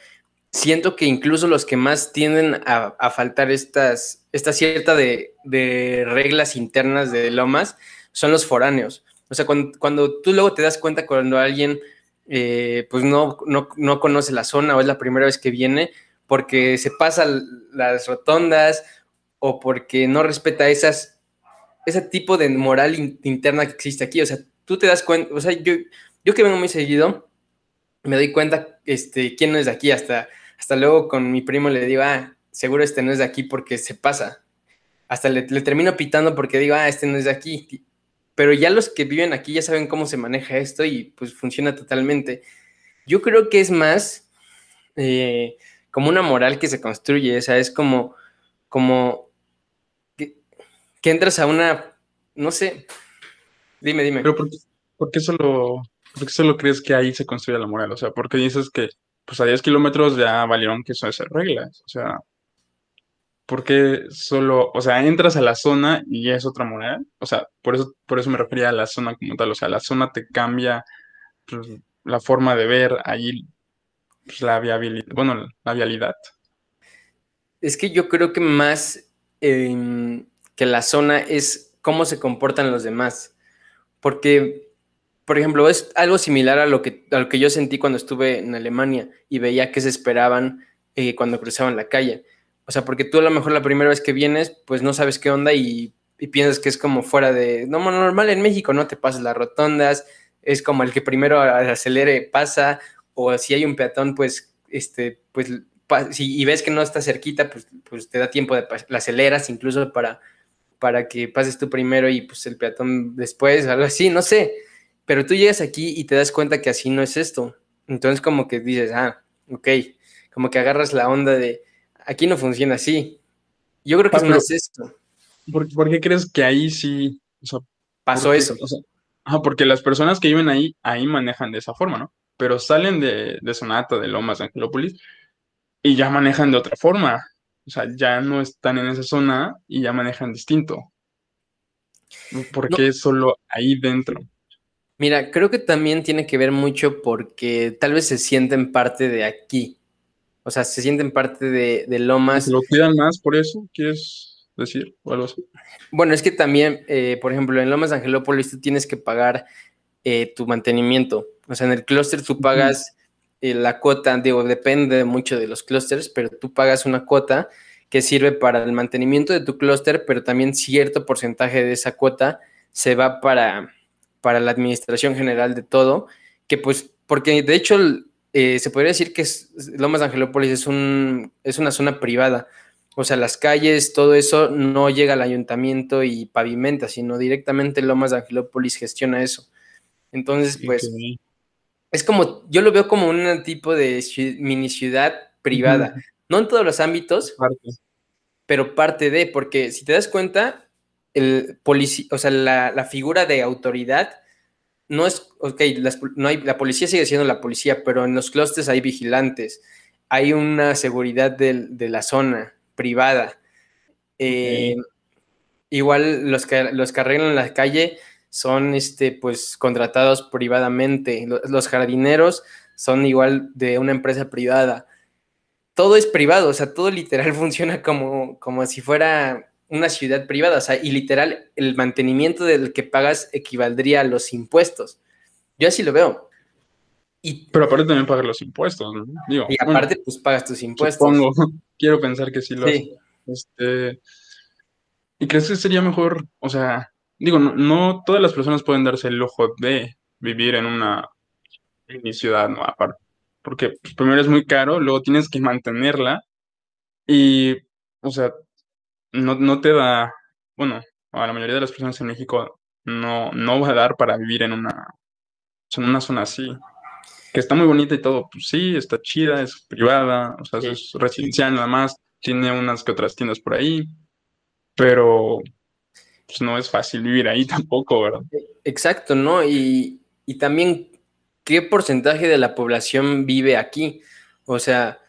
Speaker 1: siento que incluso los que más tienden a, faltar estas, esta cierta de, reglas internas de Lomas son los foráneos. O sea, cuando, cuando tú luego te das cuenta cuando alguien eh, pues no, no, conoce la zona o es la primera vez que viene porque se pasa las rotondas o porque no respeta esas, ese tipo de moral interna que existe aquí. O sea, tú te das cuenta, o sea, yo, yo que vengo muy seguido, me doy cuenta este, quién no es de aquí. Hasta, hasta luego con mi primo le digo, ah, seguro este no es de aquí porque se pasa. Hasta le, le termino pitando porque digo, ah, este no es de aquí pero ya los que viven aquí ya saben cómo se maneja esto y pues funciona totalmente. Yo creo que es más eh, como una moral que se construye, o sea, es como, como que, entras a una, no sé, dime, dime.
Speaker 2: Pero ¿por qué, solo, por solo crees que ahí se construye la moral? O sea, porque dices que pues a 10 kilómetros ya valieron que son esas reglas, o sea, porque solo, o sea, entras a la zona y es otra moneda. O sea, por eso, por eso me refería a la zona como tal. O sea, la zona te cambia pues, la forma de ver ahí pues, la viabilidad, bueno, la vialidad.
Speaker 1: Es que yo creo que más em, que la zona es cómo se comportan los demás. Porque, por ejemplo, es algo similar a lo que, a que yo sentí cuando estuve en Alemania y veía que se esperaban eh, cuando cruzaban la calle o sea, porque tú a lo mejor la primera vez que vienes, pues no sabes qué onda y, piensas que es como fuera de, no, normal en México, no te pasas las rotondas, es como el que primero acelere pasa, o si hay un peatón, pues, este, pues, si y ves que no está cerquita, pues, pues te da tiempo de, la aceleras incluso para, para que pases tú primero y pues el peatón después, algo así, no sé. Pero tú llegas aquí y te das cuenta que así no es esto. Entonces como que dices, ah, ok, como que agarras la onda de, aquí no funciona así. Yo creo que es más esto.
Speaker 2: ¿por, qué crees que ahí sí
Speaker 1: pasó eso?
Speaker 2: porque las personas que viven ahí, ahí manejan de esa forma, ¿no? Pero salen de, de Sonata, de Lomas, de Angelópolis, y ya manejan de otra forma. O sea, ya no están en esa zona y ya manejan distinto. ¿Por qué solo ahí dentro?
Speaker 1: Mira, creo que también tiene que ver mucho porque tal vez se sienten parte de aquí. O sea, se sienten parte de, de Lomas.
Speaker 2: ¿Lo cuidan más por eso? ¿Quieres decir o algo así?
Speaker 1: Bueno, es que también, eh, por ejemplo, en Lomas de Angelópolis tú tienes que pagar eh, tu mantenimiento. O sea, en el clúster tú pagas eh, la cuota, digo, depende mucho de los clústeres, pero tú pagas una cuota que sirve para el mantenimiento de tu clúster, pero también cierto porcentaje de esa cuota se va para, para la administración general de todo, que pues, porque de hecho eh, se podría decir que Lomas de Angelópolis es, un, es una zona privada. O sea, las calles, todo eso no llega al ayuntamiento y pavimenta, sino directamente Lomas de Angelópolis gestiona eso. Entonces, pues, es como, yo lo veo como un tipo de mini ciudad privada. No en todos los ámbitos, pero parte de, porque si te das cuenta, el o sea, la, la figura de autoridad no es, ok, no hay, la policía sigue siendo la policía, pero en los clústeres hay vigilantes, hay una seguridad de, la zona privada. Eh, igual los que, los que arreglan la calle son este, pues, contratados privadamente. Los jardineros son igual de una empresa privada. Todo es privado, o sea, todo literal funciona como, como si fuera una ciudad privada, o sea, y literal el mantenimiento del que pagas equivaldría a los impuestos. Yo así lo veo.
Speaker 2: Y, Pero aparte también pagas los impuestos, ¿no?
Speaker 1: y aparte, pues pagas tus impuestos.
Speaker 2: Supongo, quiero pensar que sí lo Este, ¿Y crees que sería mejor, o sea, digo, no, todas las personas pueden darse el lujo de vivir en una mi ciudad, ¿no? Aparte, porque pues, primero es muy caro, luego tienes que mantenerla y, o sea, no, no te da, bueno, a la mayoría de las personas en México no, no va a dar para vivir en una, en una zona así, que está muy bonita y todo, pues sí, está chida, es privada, o sea, es residencial nada más, tiene unas que otras tiendas por ahí, pero pues no es fácil vivir ahí tampoco, ¿verdad?
Speaker 1: Exacto, ¿no? Y, y también, ¿qué porcentaje de la población vive aquí? O sea,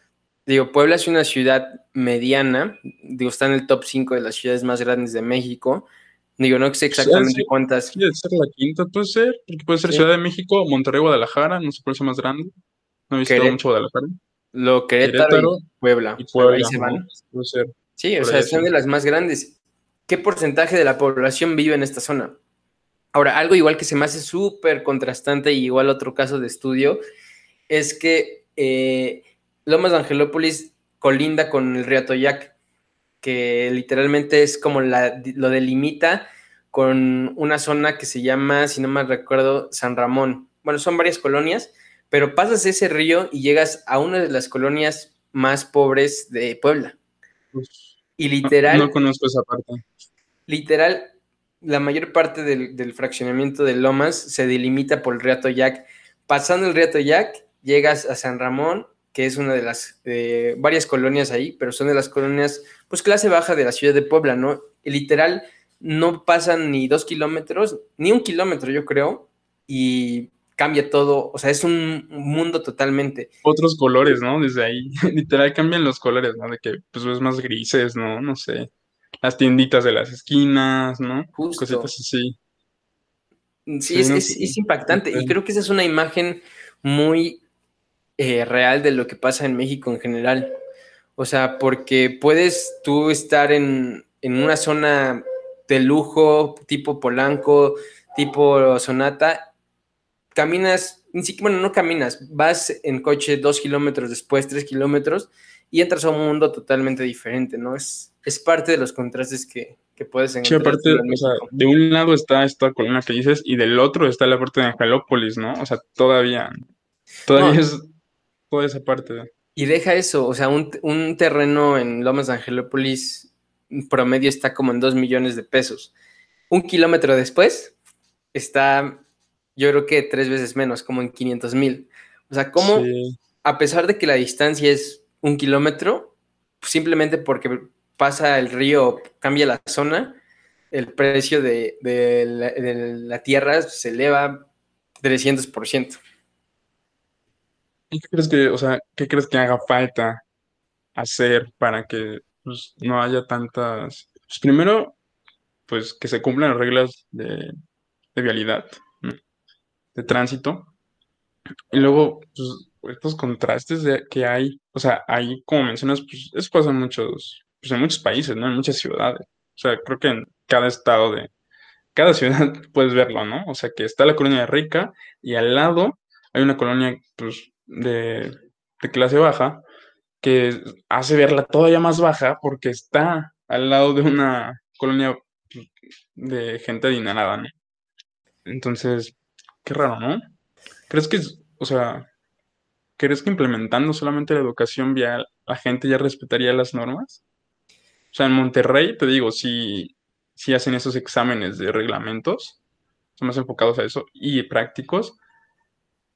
Speaker 1: digo, Puebla es una ciudad mediana, digo, está en el top 5 de las ciudades más grandes de México. Digo, no sé exactamente cuántas.
Speaker 2: Puede ser la quinta, puede ser, porque puede ser Ciudad de México, Monterrey, Guadalajara, no sé cuál es más grande. No he visto mucho Guadalajara.
Speaker 1: Lo Querétaro, y Puebla. Y Puebla, ahí se van. Puede ser. Sí, o sea, son de las más grandes. ¿Qué porcentaje de la población vive en esta zona? Ahora, algo igual que se me hace súper contrastante y igual otro caso de estudio, es que eh, Lomas de Angelópolis colinda con el río Atoyac, que literalmente es como lo delimita con una zona que se llama, si no mal recuerdo, San Ramón. Bueno, son varias colonias, pero pasas ese río y llegas a una de las colonias más pobres de Puebla. y literal.
Speaker 2: No, conozco esa parte.
Speaker 1: Literal, la mayor parte del, del, fraccionamiento de Lomas se delimita por el río Atoyac. Pasando el río Atoyac, llegas a San Ramón que es una de las varias colonias ahí, pero son de las colonias, pues clase baja de la ciudad de Puebla, ¿no? literal, no pasan ni dos kilómetros, ni un kilómetro, yo creo, y cambia todo, o sea, es un mundo totalmente.
Speaker 2: Otros colores, ¿no? Desde ahí, literal cambian los colores, ¿no? De que pues ves más grises, ¿no? No sé. Las tienditas de las esquinas, ¿no? Justo. Cositas así.
Speaker 1: Sí, es, es, impactante. Y creo que esa es una imagen muy eh, real de lo que pasa en México en general. O sea, porque puedes tú estar en, una zona de lujo, tipo Polanco, tipo Sonata, caminas, ni siquiera, bueno, no caminas, vas en coche dos kilómetros después, tres kilómetros, y entras a un mundo totalmente diferente, ¿no? Es, es parte de los contrastes que, puedes
Speaker 2: encontrar. Sí, aparte, o sea, de un lado está esta colina que dices, y del otro está la parte de Angelópolis, ¿no? O sea, todavía, todavía es toda esa parte.
Speaker 1: Y deja eso, o sea, un, terreno en Lomas de Angelópolis promedio está como en 2 millones de pesos. Un kilómetro después está, yo creo que tres veces menos, como en 500 mil. O sea, como a pesar de que la distancia es un kilómetro, simplemente porque pasa el río, cambia la zona, el precio de, la, de la, tierra se eleva 300%.
Speaker 2: ¿Y qué crees que, o sea, qué crees que haga falta hacer para que pues, no haya tantas... Pues primero, pues que se cumplan las reglas de, vialidad, de tránsito. Y luego, pues, estos contrastes de, que hay, o sea, ahí, como mencionas, pues eso pasa en muchos, pues en muchos países, ¿no? En muchas ciudades. O sea, creo que en cada estado de, cada ciudad puedes verlo, ¿no? O sea, que está la colonia rica y al lado hay una colonia, pues, de, clase baja que hace verla todavía más baja porque está al lado de una colonia de gente adinerada, ¿no? Entonces, qué raro, ¿no? ¿Crees que, o sea, crees que implementando solamente la educación vial, la gente ya respetaría las normas? O sea, en Monterrey, te digo, si, si hacen esos exámenes de reglamentos, son más enfocados a eso y prácticos,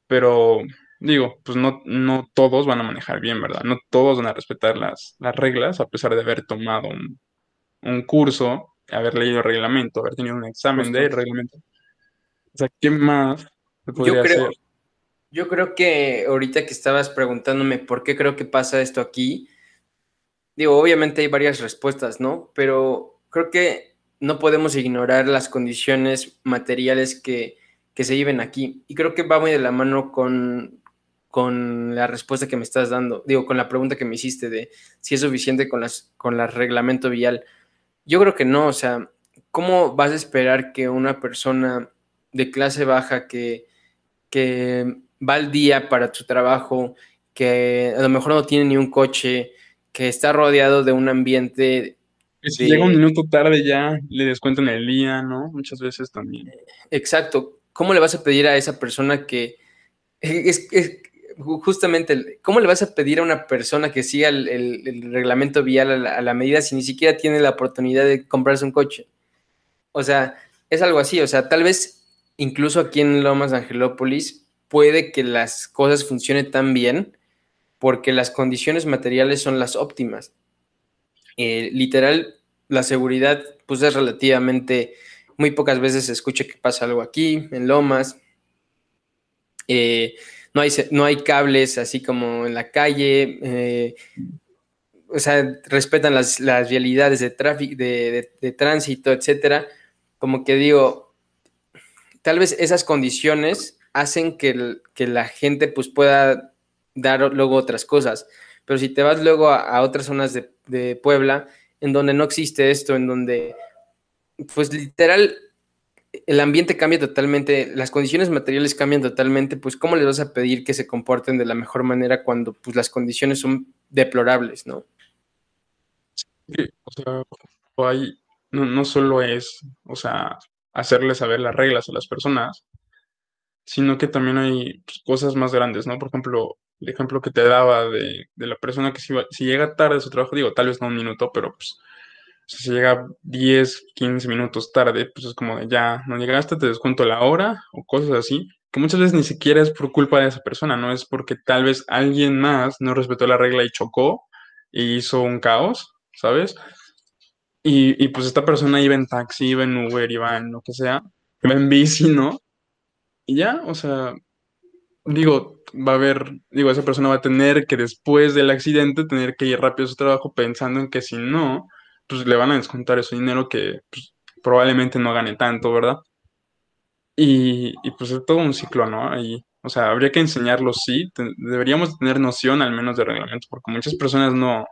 Speaker 2: pero digo, pues no, no todos van a manejar bien, ¿verdad? No todos van a respetar las, las reglas, a pesar de haber tomado un, curso, haber leído el reglamento, haber tenido un examen de reglamento. O sea, ¿qué más se podría
Speaker 1: yo creo,
Speaker 2: hacer?
Speaker 1: Yo creo que ahorita que estabas preguntándome por qué creo que pasa esto aquí, digo, obviamente hay varias respuestas, ¿no? Pero creo que no podemos ignorar las condiciones materiales que, que se viven aquí. Y creo que va muy de la mano con, con la respuesta que me estás dando, digo, con la pregunta que me hiciste de si es suficiente con, las, con el reglamento vial. Yo creo que no, o sea, ¿cómo vas a esperar que una persona de clase baja que, que va al día para su trabajo, que a lo mejor no tiene ni un coche, que está rodeado de un ambiente...
Speaker 2: si llega un minuto tarde ya le descuentan el día, ¿no? Muchas veces también.
Speaker 1: Exacto. ¿Cómo le vas a pedir a esa persona que... Es, justamente, ¿cómo le vas a pedir a una persona que siga el, reglamento vial a la, medida si ni siquiera tiene la oportunidad de comprarse un coche? O sea, es algo así, o sea, tal vez incluso aquí en Lomas Angelópolis puede que las cosas funcionen tan bien porque las condiciones materiales son las óptimas. Eh, literal, la seguridad pues es relativamente, muy pocas veces se escucha que pasa algo aquí, en Lomas. Eh, no hay, no hay cables así como en la calle, eh, o sea, respetan las, las realidades de, tráfico, de, tránsito, etcétera. Como que digo, tal vez esas condiciones hacen que, que, la gente pues pueda dar luego otras cosas. Pero si te vas luego a, a otras zonas de, de, Puebla, en donde no existe esto, en donde pues literal el ambiente cambia totalmente, las condiciones materiales cambian totalmente, pues ¿cómo les vas a pedir que se comporten de la mejor manera cuando pues las condiciones son deplorables, ¿no?
Speaker 2: O sea, no, no solo es, o sea, hacerles saber las reglas a las personas, sino que también hay pues, cosas más grandes, ¿no? Por ejemplo, el ejemplo que te daba de, de la persona que si, si, llega tarde a su trabajo, digo, tal vez no un minuto, pero pues si llega 10, 15 minutos tarde, pues es como de ya no llegaste, te descuento la hora o cosas así, que muchas veces ni siquiera es por culpa de esa persona, no es porque tal vez alguien más no respetó la regla y chocó y hizo un caos, ¿sabes? Y, y pues esta persona iba en taxi, iba en Uber, iba en lo que sea, iba en bici, ¿no? Y ya, o sea, digo, va a haber, digo, esa persona va a tener que después del accidente tener que ir rápido a su trabajo pensando en que si no, pues le van a descontar ese dinero que pues, probablemente no gane tanto, ¿verdad? Y, pues es todo un ciclo, ¿no? Y, o sea, habría que enseñarlo, sí, deberíamos tener noción al menos de reglamento, porque muchas personas no,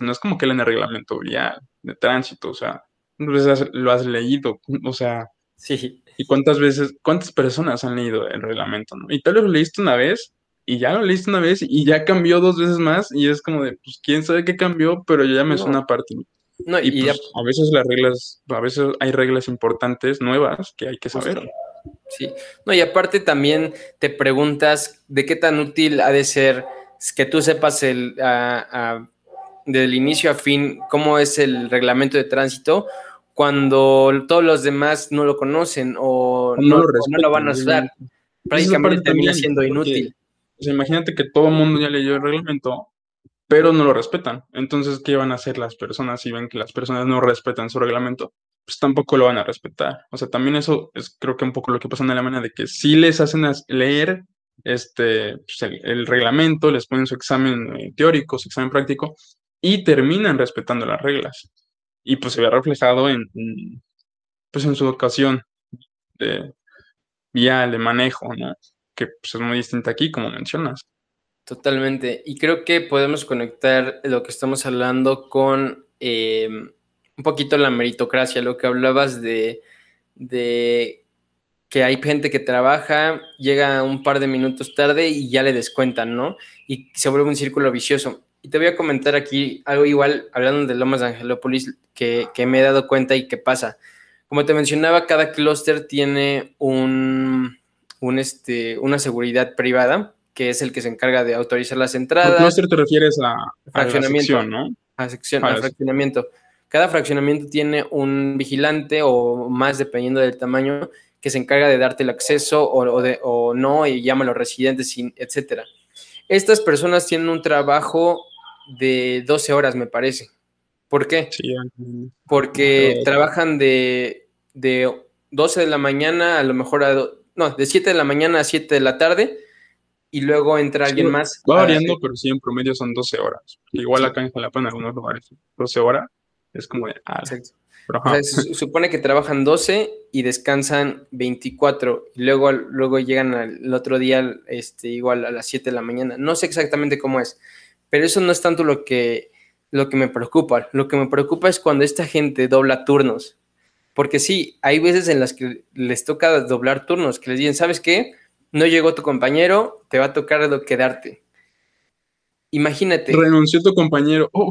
Speaker 2: no es como que leen el reglamento vial, de tránsito, o sea, veces lo has leído, o sea,
Speaker 1: sí.
Speaker 2: ¿Y cuántas veces, cuántas personas han leído el reglamento, ¿no? Y tal vez lo leíste una vez y ya lo leíste una vez y ya cambió dos veces más y es como de, pues quién sabe qué cambió, pero ya me suena parte. No, y, pues, a veces las reglas, a veces hay reglas importantes, nuevas, que hay que saber.
Speaker 1: Sí, no, y aparte también te preguntas de qué tan útil ha de ser que tú sepas el, del inicio a fin cómo es el reglamento de tránsito cuando todos los demás no lo conocen o no, lo, van a usar. Prácticamente termina siendo inútil.
Speaker 2: imagínate que todo el mundo ya leyó el reglamento pero no lo respetan. Entonces, ¿qué van a hacer las personas si ven que las personas no respetan su reglamento? Pues tampoco lo van a respetar. O sea, también eso es creo que un poco lo que pasa en Alemania, de que si les hacen leer este, pues, el, reglamento, les ponen su examen eh, teórico, su examen práctico, y terminan respetando las reglas. Y pues se ve reflejado en, pues en su educación de vial, de manejo, ¿no? Que pues, es muy distinta aquí, como mencionas.
Speaker 1: Totalmente. Y creo que podemos conectar lo que estamos hablando con eh, un poquito la meritocracia, lo que hablabas de, de, que hay gente que trabaja, llega un par de minutos tarde y ya le descuentan, ¿no? Y se vuelve un círculo vicioso. Y te voy a comentar aquí algo igual, hablando de Lomas de Angelópolis, que, que me he dado cuenta y que pasa. Como te mencionaba, cada clúster tiene un, un, este, una seguridad privada que es el que se encarga de autorizar las entradas.
Speaker 2: clúster te refieres a, fraccionamiento, ¿no?
Speaker 1: A sección, a fraccionamiento. Cada fraccionamiento tiene un vigilante o más dependiendo del tamaño que se encarga de darte el acceso o, de, o no y llama a los residentes, etcétera. Estas personas tienen un trabajo de 12 horas, me parece. ¿Por qué? Porque trabajan de, de 12 de la mañana a lo mejor a no, de 7 de la mañana a 7 de la tarde, y luego entra alguien más.
Speaker 2: Va variando, pero sí, en promedio son 12 horas. Igual acá en Jalapa en algunos lugares, 12 horas es como de... Ah,
Speaker 1: se supone que trabajan 12 y descansan 24 y luego, luego llegan al otro día este, igual a las 7 de la mañana. No sé exactamente cómo es, pero eso no es tanto lo que, lo que me preocupa. Lo que me preocupa es cuando esta gente dobla turnos. Porque sí, hay veces en las que les toca doblar turnos, que les dicen, ¿sabes qué? No llegó tu compañero, te va a tocar quedarte. Imagínate.
Speaker 2: Renunció tu compañero. Oh,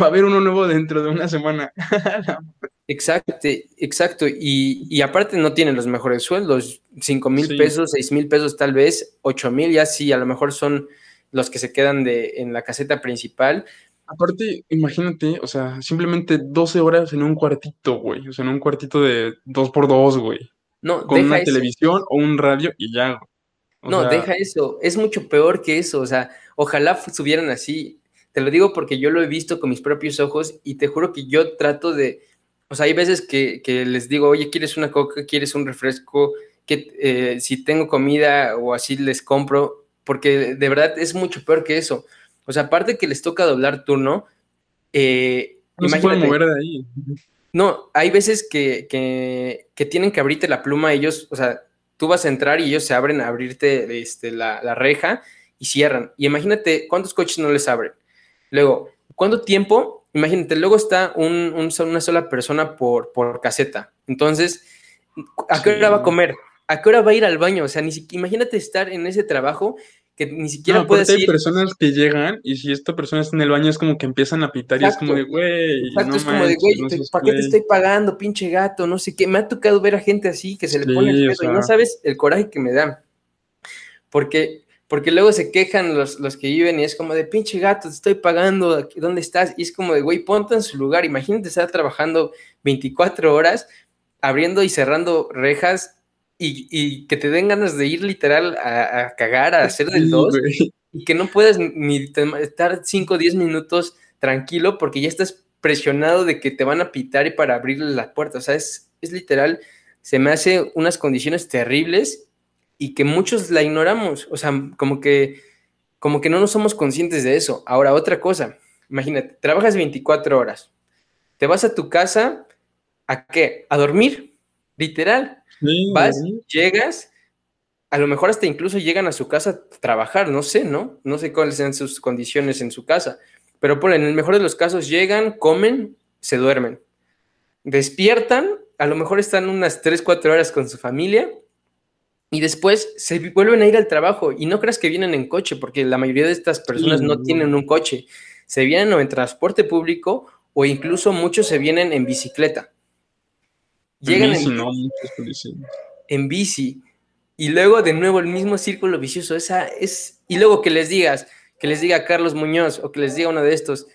Speaker 2: va a haber uno nuevo dentro de una semana.
Speaker 1: exacto, exacto. Y, aparte no tienen los mejores sueldos. 5 mil pesos, 6 mil pesos tal vez, 8 mil ya sí, a lo mejor son los que se quedan de, en la caseta principal.
Speaker 2: Aparte, imagínate, o sea, simplemente 12 horas en un cuartito, güey. O sea, en un cuartito de 2 por 2 güey. No, Con una televisión o un radio y ya.
Speaker 1: No, deja eso. Es mucho peor que eso. O sea, ojalá subieran así. Te lo digo porque yo lo he visto con mis propios ojos y te juro que yo trato de. O sea, hay veces que, les digo, oye, ¿quieres una coca? ¿Quieres un refresco? Que eh, si tengo comida o así les compro, porque de verdad es mucho peor que eso. O sea, aparte que les toca doblar turno, eh,
Speaker 2: no se pueden mover de ahí.
Speaker 1: No, hay veces que, que, tienen que abrirte la pluma ellos, o sea, tú vas a entrar y ellos se abren a abrirte este, la, reja y cierran. Y imagínate cuántos coches no les abren. Luego, ¿cuánto tiempo? Imagínate, luego está un, una sola persona por, por caseta. Entonces, ¿a qué hora va a comer? ¿A qué hora va a ir al baño? O sea, ni siquiera, imagínate estar en ese trabajo que ni siquiera no, puedes
Speaker 2: hay personas que llegan y si esta persona está en el baño es como que empiezan a pitar y es como de, güey.
Speaker 1: Exacto, es como de, güey, ¿para qué te estoy pagando, pinche gato? No sé qué. Me ha tocado ver a gente así que se le pone el pedo y no sabes el coraje que me da. Porque, porque luego se quejan los, los que viven y es como de, pinche gato, te estoy pagando, ¿dónde estás? Y es como de, güey, ponte en su lugar. Imagínate estar trabajando 24 horas, abriendo y cerrando rejas y, que te den ganas de ir literal a, cagar, a hacer del 2 y que no puedas ni estar 5 o 10 minutos tranquilo porque ya estás presionado de que te van a pitar y para abrirle la puerta. O sea, es, es literal, se me hace unas condiciones terribles y que muchos la ignoramos. O sea, como que, como que no nos somos conscientes de eso. Ahora, otra cosa, imagínate, trabajas 24 horas, te vas a tu casa, ¿a qué? A dormir, literal. Vas, llegas, a lo mejor hasta incluso llegan a su casa a trabajar, no sé, ¿no? No sé cuáles sean sus condiciones en su casa, pero por en el mejor de los casos llegan, comen, se duermen. Despiertan, a lo mejor están unas 3, 4 horas con su familia y después se vuelven a ir al trabajo y no creas que vienen en coche, porque la mayoría de estas personas no tienen un coche, se vienen o en transporte público o incluso muchos se vienen en bicicleta. Llegan en bici, Y luego de nuevo el mismo círculo vicioso. Esa es. Y luego que les digas, que les diga Carlos Muñoz o que les diga uno de estos,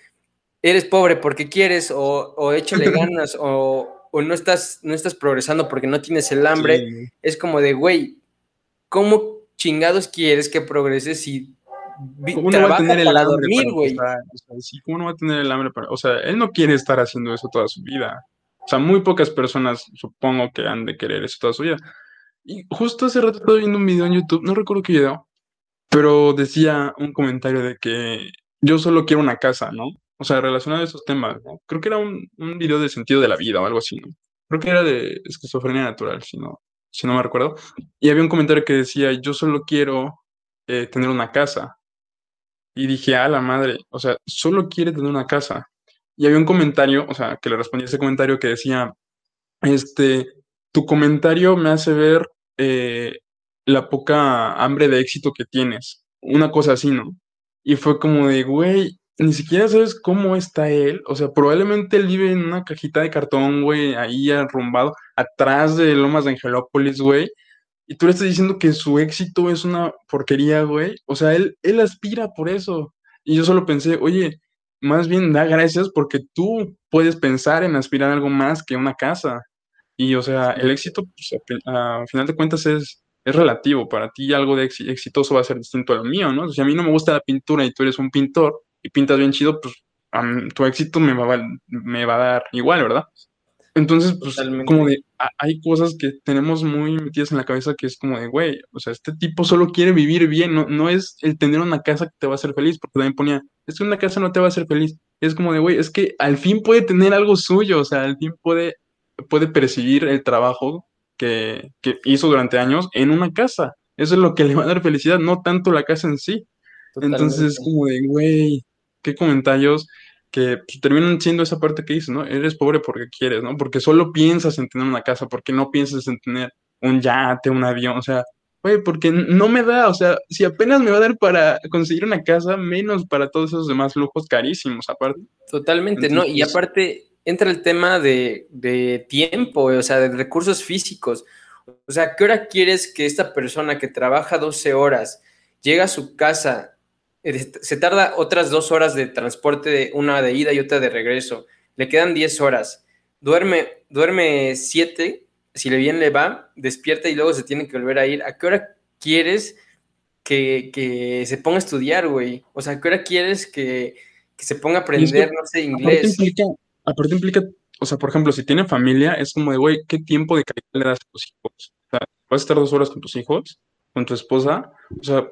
Speaker 1: eres pobre porque quieres, o, o échale ganas, o, no, estás, no estás progresando porque no tienes el hambre. Es como de, güey, ¿cómo chingados quieres que progreses si
Speaker 2: ¿Cómo no va a tener el hambre dormir, güey? ¿Cómo no va a tener el hambre para.? O sea, él no quiere estar haciendo eso toda su vida. O sea, muy pocas personas supongo que han de querer eso toda su vida. Y justo hace rato estaba viendo un video en YouTube, no recuerdo qué video, pero decía un comentario de que yo solo quiero una casa, ¿no? O sea, relacionado a esos temas. Creo que era un, un video de sentido de la vida o algo así, ¿no? Creo que era de esquizofrenia natural, si no, si no me recuerdo. Y había un comentario que decía, yo solo quiero eh, tener una casa. Y dije, a la madre, o sea, solo quiere tener una casa. Y había un comentario, o sea, que le respondí a ese comentario que decía, este, tu comentario me hace ver eh, la poca hambre de éxito que tienes. Una cosa así, ¿no? Y fue como de, güey, ni siquiera sabes cómo está él. O sea, probablemente él vive en una cajita de cartón, güey, ahí arrumbado, atrás de Lomas de Angelópolis, güey. Y tú le estás diciendo que su éxito es una porquería, güey. O sea, él, él aspira por eso. Y yo solo pensé, oye, más bien da gracias porque tú puedes pensar en aspirar a algo más que una casa. Y, o sea, el éxito, pues, a, final de cuentas, es, es relativo. Para ti algo de exitoso va a ser distinto a lo mío, ¿no? Si a mí no me gusta la pintura y tú eres un pintor y pintas bien chido, pues tu éxito me va, me va a dar igual, ¿verdad? Entonces, pues, como de, hay cosas que tenemos muy metidas en la cabeza que es como de, güey, o sea, este tipo solo quiere vivir bien, no, no es el tener una casa que te va a hacer feliz, porque también ponía, es que una casa no te va a hacer feliz. Es como de, güey, es que al fin puede tener algo suyo, o sea, al fin puede, puede percibir el trabajo que, que hizo durante años en una casa. Eso es lo que le va a dar felicidad, no tanto la casa en sí. Entonces es como de, güey, qué comentarios que pues, terminan siendo esa parte que dices, ¿no? Eres pobre porque quieres, ¿no? Porque solo piensas en tener una casa, porque no piensas en tener un yate, un avión, o sea, güey, porque no me da, o sea, si apenas me va a dar para conseguir una casa, menos para todos esos demás lujos carísimos, aparte.
Speaker 1: Totalmente, ¿no? Y aparte entra el tema de, de tiempo, o sea, de recursos físicos. O sea, ¿qué hora quieres que esta persona que trabaja 12 horas llega a su casa se tarda otras dos horas de transporte, una de ida y otra de regreso. Le quedan 10 horas. Duerme, duerme 7, si le bien le va, despierta y luego se tiene que volver a ir. ¿A qué hora quieres que, se ponga a estudiar, güey? O sea, ¿a qué hora quieres que, se ponga a aprender, no sé, inglés?
Speaker 2: Aparte implica, o sea, por ejemplo, si tiene familia, es como de, güey, ¿qué tiempo de calidad le das a tus hijos? O sea, vas a estar dos horas con tus hijos, con tu esposa, o sea,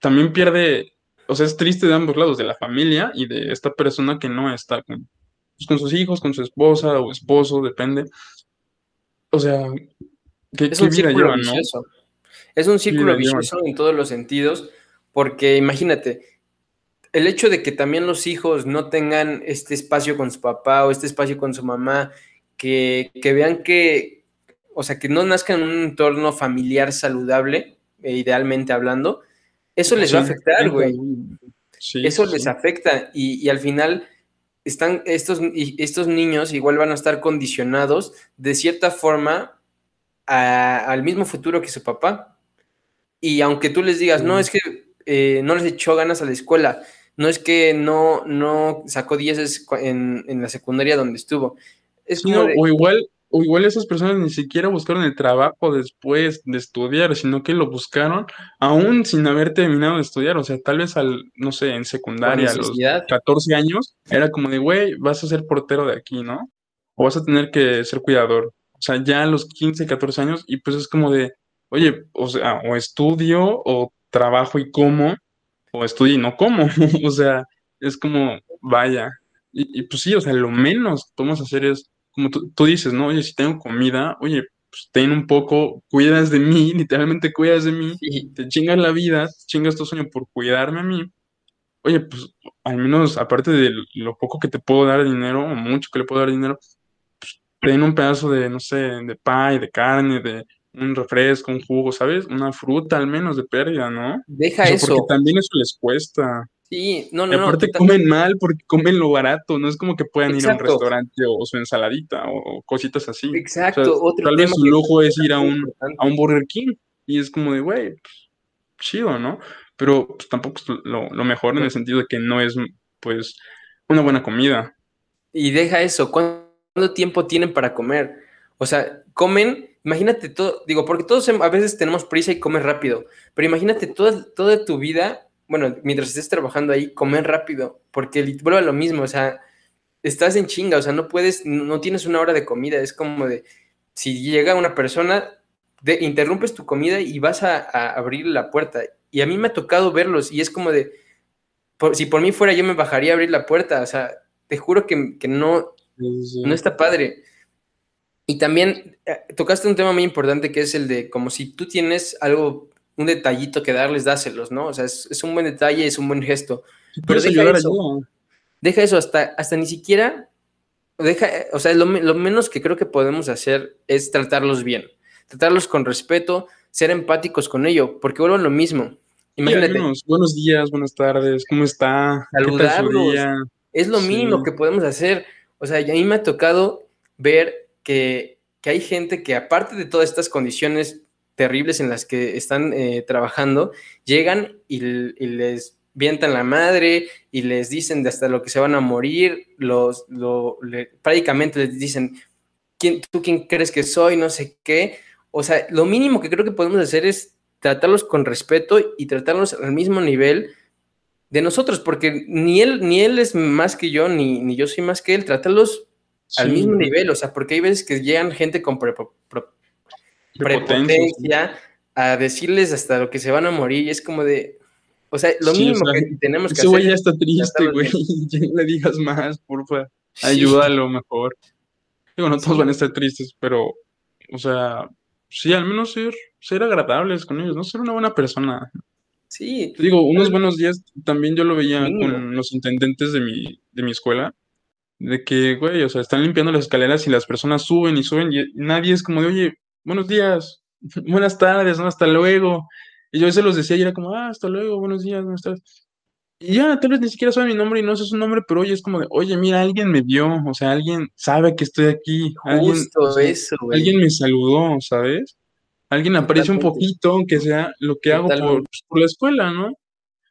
Speaker 2: también pierde o sea, es triste de ambos lados, de la familia y de esta persona que no está con, pues, con sus hijos, con su esposa o esposo, depende. O sea, ¿qué, es un vida.
Speaker 1: Es un círculo vicioso en todos los sentidos, porque imagínate, el hecho de que también los hijos no tengan este espacio con su papá o este espacio con su mamá, que, que vean que, o sea, que no nazcan en un entorno familiar saludable, e idealmente hablando, eso les va a afectar, güey. Eso les afecta y, al final están estos, estos niños igual van a estar condicionados de cierta forma al mismo futuro que su papá. Y aunque tú les digas, no, es que eh, no les echó ganas a la escuela, no es que no, no sacó 10 en, en la secundaria donde estuvo. Es
Speaker 2: o igual, o igual esas personas ni siquiera buscaron el trabajo después de estudiar, sino que lo buscaron aún sin haber terminado de estudiar. O sea, tal vez al, no sé, en secundaria, a los 14 años, era como de, güey, vas a ser portero de aquí, ¿no? O vas a tener que ser cuidador. O sea, ya a los 15, 14 años, y pues es como de, oye, o sea, o estudio, o trabajo y como, o estudio y no como. o sea, es como, vaya. Y, y pues sí, o sea, lo menos que podemos hacer es como tú, dices, ¿no? Oye, si tengo comida, oye, pues ten un poco, cuidas de mí, literalmente cuidas de mí, te chingas la vida, chingas tu sueño por cuidarme a mí. Oye, pues al menos aparte de lo poco que te puedo dar dinero, o mucho que le puedo dar dinero, pues, ten un pedazo de, no sé, de pie, de carne, de un refresco, un jugo, ¿sabes? Una fruta al menos de pérdida, ¿no?
Speaker 1: Deja eso.
Speaker 2: Porque también eso les cuesta.
Speaker 1: Sí, no, no,
Speaker 2: aparte comen mal porque comen lo barato, no es como que puedan ir a un restaurante o, su ensaladita o, cositas así.
Speaker 1: Exacto.
Speaker 2: tal vez su lujo es ir a un, a un Burger King y es como de, güey, pues, chido, ¿no? Pero pues, tampoco es lo, lo mejor en el sentido de que no es, pues, una buena comida.
Speaker 1: Y deja eso, ¿cuánto tiempo tienen para comer? O sea, comen, imagínate todo, digo, porque todos a veces tenemos prisa y comes rápido, pero imagínate toda, toda tu vida bueno, mientras estés trabajando ahí, comer rápido, porque vuelve a lo mismo, o sea, estás en chinga, o sea, no puedes, no tienes una hora de comida, es como de, si llega una persona, de, interrumpes tu comida y vas a, abrir la puerta. Y a mí me ha tocado verlos y es como de, si por mí fuera yo me bajaría a abrir la puerta, o sea, te juro que, no, no está padre. Y también eh, tocaste un tema muy importante que es el de como si tú tienes algo un detallito que darles, dáselos, ¿no? O sea, es, un buen detalle, es un buen gesto. Pero deja eso, deja eso, hasta, hasta ni siquiera, deja, o sea, lo, menos que creo que podemos hacer es tratarlos bien, tratarlos con respeto, ser empáticos con ello, porque vuelvo a lo mismo.
Speaker 2: Imagínate. buenos días, buenas tardes, ¿cómo está?
Speaker 1: Saludarlos. Es lo mínimo que podemos hacer. O sea, a mí me ha tocado ver que, que hay gente que aparte de todas estas condiciones terribles en las que están eh, trabajando, llegan y, les vientan la madre y les dicen de hasta lo que se van a morir, los, prácticamente les dicen, ¿quién, ¿tú quién crees que soy? No sé qué. O sea, lo mínimo que creo que podemos hacer es tratarlos con respeto y tratarlos al mismo nivel de nosotros, porque ni él, ni él es más que yo, ni, ni yo soy más que él, tratarlos al mismo nivel, o sea, porque hay veces que llegan gente con prepotencia a decirles hasta lo que se van a morir y es como de, o sea, lo mismo que tenemos que
Speaker 2: hacer. Güey ya está triste, güey, ya no le digas más, porfa, ayúdalo mejor. Digo, no todos van a estar tristes, pero, o sea, sí, al menos ser, ser agradables con ellos, no ser una buena persona.
Speaker 1: Sí.
Speaker 2: Te digo, unos buenos días también yo lo veía con los intendentes de mi, de mi escuela, de que, güey, o sea, están limpiando las escaleras y las personas suben y suben y nadie es como de, oye, buenos días, buenas tardes, ¿no? Hasta luego. Y yo veces los decía y era como, ah, hasta luego, buenos días, buenas tardes. Y ya, tal vez ni siquiera sabe mi nombre y no sé su nombre, pero oye, es como de, oye, mira, alguien me vio, o sea, alguien sabe que estoy aquí. Alguien,
Speaker 1: Justo eso, güey.
Speaker 2: Alguien me saludó, ¿sabes? Alguien aprecia un poquito, aunque sea lo que hago por, pues, por, la escuela, ¿no?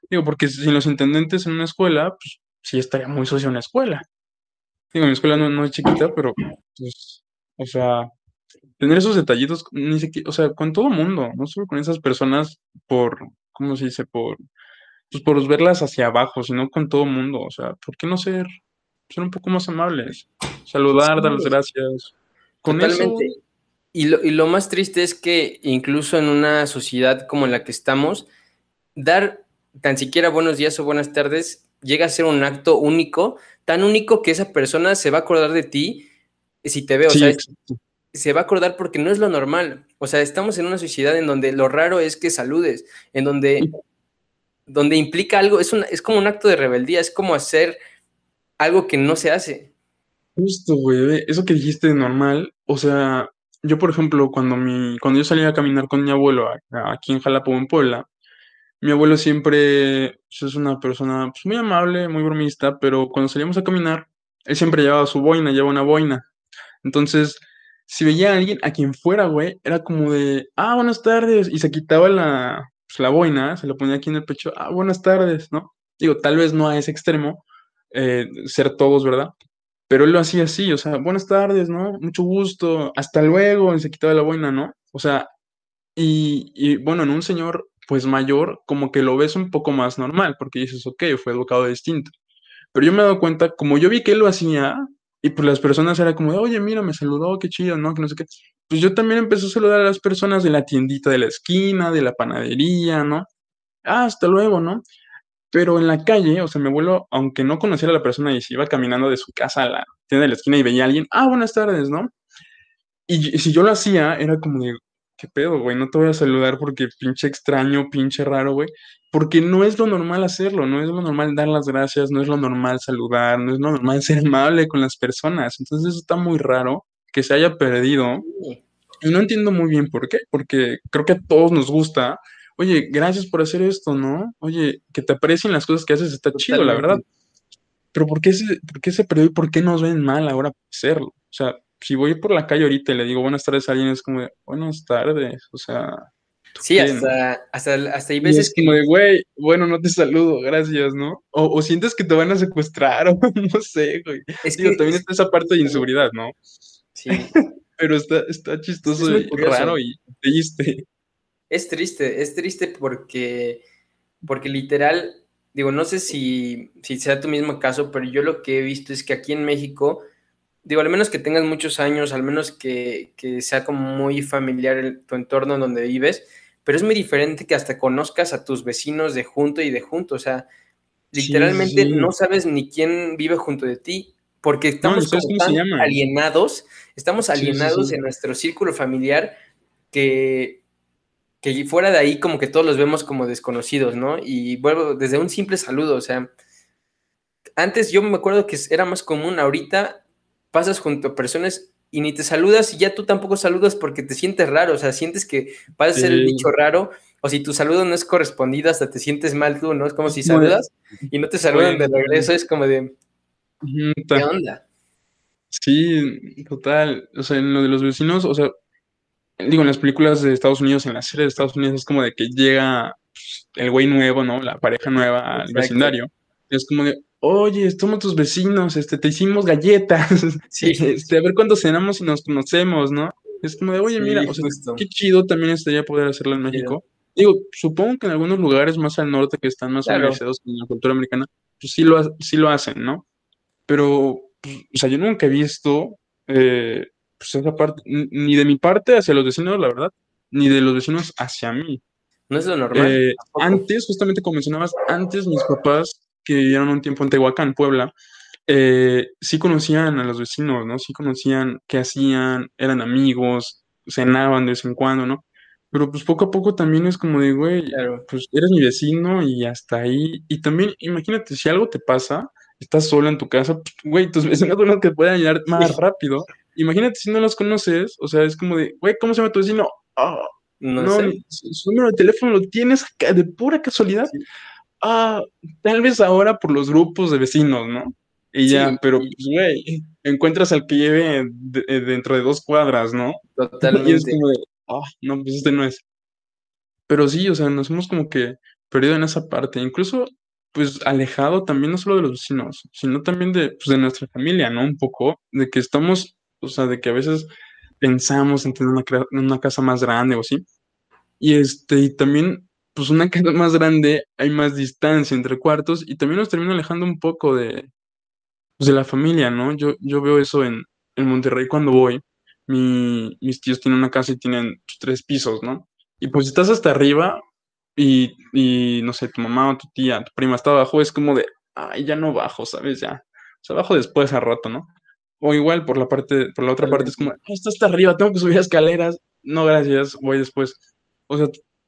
Speaker 2: Digo, porque sin los intendentes en una escuela, pues sí estaría muy socio una escuela. Digo, mi escuela no, no es chiquita, pero, pues, o sea, tener esos detallitos, ni siquiera, o sea, con todo mundo, no solo con esas personas por, ¿cómo se dice? Por pues por verlas hacia abajo, sino con todo mundo. O sea, ¿por qué no ser, ser un poco más amables? Saludar, dar las gracias.
Speaker 1: Con Totalmente. Y lo, y lo más triste es que incluso en una sociedad como la que estamos, dar tan siquiera buenos días o buenas tardes llega a ser un acto único, tan único que esa persona se va a acordar de ti si te ve, o sea, se va a acordar porque no es lo normal. O sea, estamos en una sociedad en donde lo raro es que saludes, en donde donde implica algo, es, es como un acto de rebeldía, es como hacer algo que no se hace.
Speaker 2: Justo, güey, eso que dijiste de normal, o sea, yo por ejemplo, cuando, mi, cuando yo salía a caminar con mi abuelo aquí en Jalapa en Puebla, mi abuelo siempre pues, es una persona pues, muy amable, muy bromista, pero cuando salíamos a caminar, él siempre llevaba su boina, llevaba una boina. Entonces, si veía a alguien, a quien fuera, güey, era como de, ah, buenas tardes, y se quitaba la, pues, la boina, se lo ponía aquí en el pecho, ah, buenas tardes, ¿no? Digo, tal vez no a ese extremo, eh, ser todos, ¿verdad? Pero él lo hacía así, o sea, buenas tardes, ¿no? Mucho gusto, hasta luego, y se quitaba la boina, ¿no? O sea, y, y bueno, en un señor, pues mayor, como que lo ves un poco más normal, porque dices, ok, fue educado distinto. Pero yo me he dado cuenta, como yo vi que él lo hacía, y pues las personas era como, oye, mira, me saludó, qué chido, ¿no? Que no sé qué pues yo también empecé a saludar a las personas de la tiendita de la esquina, de la panadería, ¿no? Ah, hasta luego, ¿no? Pero en la calle, o sea, mi abuelo, aunque no conociera a la persona y se iba caminando de su casa a la tienda de la esquina y veía a alguien, ah, buenas tardes, ¿no? Y, si yo lo hacía, era como de, ¿qué pedo, güey? No te voy a saludar porque pinche extraño, pinche raro, güey. Porque no es lo normal hacerlo, no es lo normal dar las gracias, no es lo normal saludar, no es lo normal ser amable con las personas. Entonces eso está muy raro que se haya perdido. Y no entiendo muy bien por qué, porque creo que a todos nos gusta. Oye, gracias por hacer esto, ¿no? Oye, que te aprecien las cosas que haces está chido, la verdad. Pero ¿por qué, se, ¿por qué se perdió y por qué nos ven mal ahora hacerlo? O sea, si voy por la calle ahorita y le digo buenas tardes a alguien, es como de buenas tardes, o sea.
Speaker 1: Sí, hasta, hasta, hasta, hay veces
Speaker 2: que. Como de, güey, bueno, no te saludo, gracias, ¿no? O, sientes que te van a secuestrar, o no sé, güey. Es que, también está esa parte de inseguridad, ¿no?
Speaker 1: Sí.
Speaker 2: Pero está, está chistoso y raro y triste.
Speaker 1: Es triste, es triste porque, porque literal, digo, no sé si, si sea tu mismo caso, pero yo lo que he visto es que aquí en México, digo, al menos que tengas muchos años, al menos que, que sea como muy familiar tu entorno en donde vives, pero es muy diferente que hasta conozcas a tus vecinos de junto y de junto, o sea, literalmente no sabes ni quién vive junto de ti porque estamos alienados, estamos alienados en nuestro círculo familiar que, que fuera de ahí como que todos los vemos como desconocidos, ¿no? Y vuelvo desde un simple saludo, o sea, antes yo me acuerdo que era más común, ahorita pasas junto a personas y ni te saludas y ya tú tampoco saludas porque te sientes raro, o sea, sientes que vas a ser el bicho raro, o si tu saludo no es correspondido, hasta te sientes mal tú, ¿no? Es como si saludas y no te saludan de regreso, es como de, ¿Qué onda?
Speaker 2: Sí, total. O sea, en lo de los vecinos, o sea, digo, en las películas de Estados Unidos, en las series de Estados Unidos, es como de que llega pues, el güey nuevo, ¿no? La pareja nueva al vecindario. Es como de, oye, somos tus vecinos, este, te hicimos galletas. Sí. Este, a ver cuándo cenamos y nos conocemos, ¿no? Es como de, oye, mira, o sea, qué chido también estaría poder hacerlo en México. Digo, supongo que en algunos lugares más al norte que están más organizados con la cultura americana, pues sí lo, sí lo hacen, ¿no? Pero pues, o sea, yo nunca he visto eh, pues esa parte, ni de mi parte hacia los vecinos, la verdad, ni de los vecinos hacia mí.
Speaker 1: No es lo normal.
Speaker 2: Eh, antes, justamente como mencionabas, antes mis papás, que vivieron un tiempo en Tehuacán, Puebla, eh, sí conocían a los vecinos, ¿no? Sí conocían qué hacían, eran amigos, cenaban de vez en cuando, ¿no? Pero pues poco a poco también es como de, güey, pues eres mi vecino y hasta ahí. Y también, imagínate, si algo te pasa, estás sola en tu casa, pues, güey, tus vecinos son los que pueden ayudar más rápido. Imagínate si no los conoces, o sea, es como de, güey, ¿cómo se llama tu vecino? Ah, no, sé. su número de teléfono lo tienes de pura casualidad. Ah, tal vez ahora por los grupos de vecinos, ¿no? Y ya, pero pues, güey, encuentras al que lleve eh, dentro de dos cuadras, ¿no? Totalmente. Y es como de, ah, no, pues este no es. Pero sí, o sea, nos hemos como que perdido en esa parte. Incluso, pues alejado también no solo de los vecinos, sino también de, pues, de nuestra familia, ¿no? Un poco, de que estamos, o sea, de que a veces pensamos en tener una, una casa más grande o así. Y este, y también, pues una casa más grande, hay más distancia entre cuartos y también nos termina alejando un poco de, pues, de la familia, ¿no? Yo, yo veo eso en, en Monterrey cuando voy. Mi, mis tíos tienen una casa y tienen pues, tres pisos, ¿no? Y pues estás hasta arriba y, y, no sé, tu mamá o tu tía, tu prima está abajo, es como de, ay, ya no bajo, ¿sabes? Ya. O sea, bajo después a rato, ¿no? O igual por la parte, por la otra parte es como, esto está arriba, tengo que subir escaleras. No, gracias, voy después. O sea,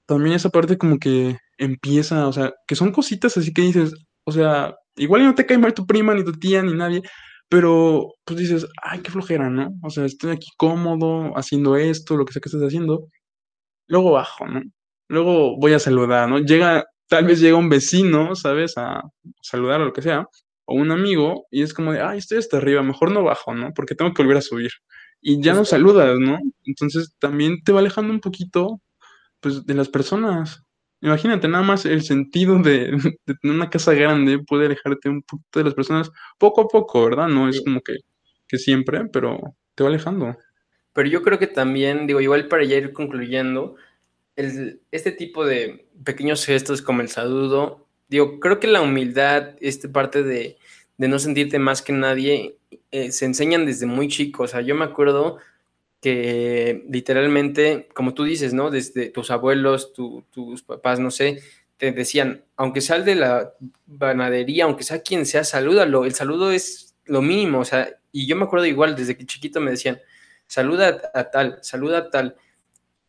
Speaker 2: también esa parte como que empieza, o sea, que son cositas así que dices, o sea, igual no te cae mal tu prima, ni tu tía, ni nadie, pero pues dices, ay, qué flojera, ¿no? O sea, estoy aquí cómodo, haciendo esto, lo que sea que estés haciendo. Luego bajo, ¿no? Luego voy a saludar, ¿no? Llega, tal vez llega un vecino, ¿sabes? A saludar o lo que sea, o un amigo, y es como de, ay, estoy hasta arriba, mejor no bajo, ¿no? Porque tengo que volver a subir. Y ya no saludas, ¿no? Entonces también te va alejando un poquito, pues, de las personas. Imagínate, nada más el sentido de, tener una casa grande puede alejarte un poquito de las personas poco a poco, ¿verdad? No es como que, que siempre, pero te va alejando.
Speaker 1: Pero yo creo que también, digo, igual para ya ir concluyendo, el, este tipo de pequeños gestos como el saludo, digo, creo que la humildad, esta parte de, de no sentirte más que nadie, eh, se enseñan desde muy chico. O sea, yo me acuerdo que literalmente, como tú dices, ¿no? Desde tus abuelos, tus papás, no sé, te decían, aunque sea de la panadería, aunque sea quien sea, salúdalo. El saludo es lo mínimo, o sea, y yo me acuerdo igual, desde que chiquito me decían, saluda a tal, saluda a tal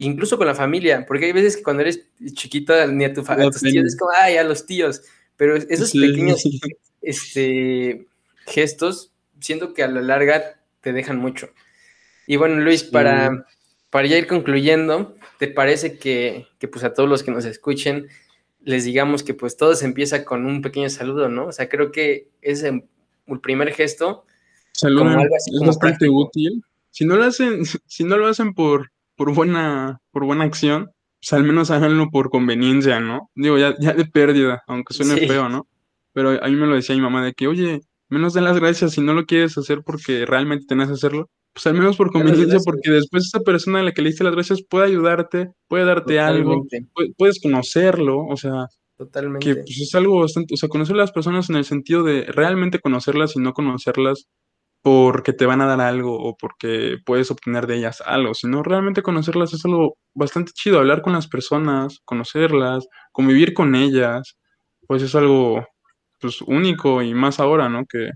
Speaker 1: incluso con la familia, porque hay veces que cuando eres chiquita ni a, tu, a tus tíos es como, ay, a los tíos, pero esos pequeños este, gestos, siento que a la larga te dejan mucho. Y bueno, Luis, para, para ya ir concluyendo, ¿te parece que, que, pues a todos los que nos escuchen les digamos que pues todo se empieza con un pequeño saludo, ¿no? O sea, creo que es el primer gesto.
Speaker 2: Saludo es bastante útil. Si no lo hacen, si no lo hacen por por buena, por buena acción, pues al menos háganlo por conveniencia, ¿no? Digo, ya, ya de pérdida, aunque suene feo, ¿no? Pero a mí me lo decía mi mamá de que, oye, menos den las gracias si no lo quieres hacer porque realmente tenés que hacerlo, pues al menos por conveniencia, porque después esa persona a la que le diste las gracias puede ayudarte, puede darte algo, puedes conocerlo, o sea, Totalmente. que pues, es algo bastante, o sea, conocer a las personas en el sentido de realmente conocerlas y no conocerlas porque te van a dar algo o porque puedes obtener de ellas algo, sino realmente conocerlas es algo bastante chido, hablar con las personas, conocerlas, convivir con ellas, pues es algo pues único y más ahora, ¿no? Que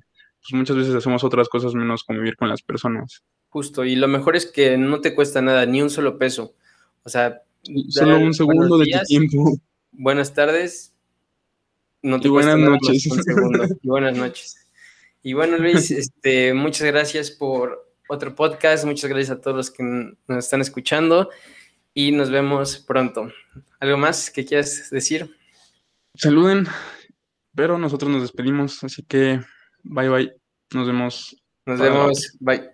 Speaker 2: pues muchas veces hacemos otras cosas menos convivir con las personas.
Speaker 1: Justo, y lo mejor es que no te cuesta nada, ni un solo peso. O sea,
Speaker 2: solo un segundo de tu tiempo.
Speaker 1: Buenas tardes.
Speaker 2: No te y buenas noches.
Speaker 1: y buenas noches. Y bueno, Luis, este, muchas gracias por otro podcast. Muchas gracias a todos los que nos están escuchando y nos vemos pronto. ¿Algo más que quieras decir?
Speaker 2: Saluden, pero nosotros nos despedimos, así que bye bye. Nos vemos.
Speaker 1: Nos vemos. Bye.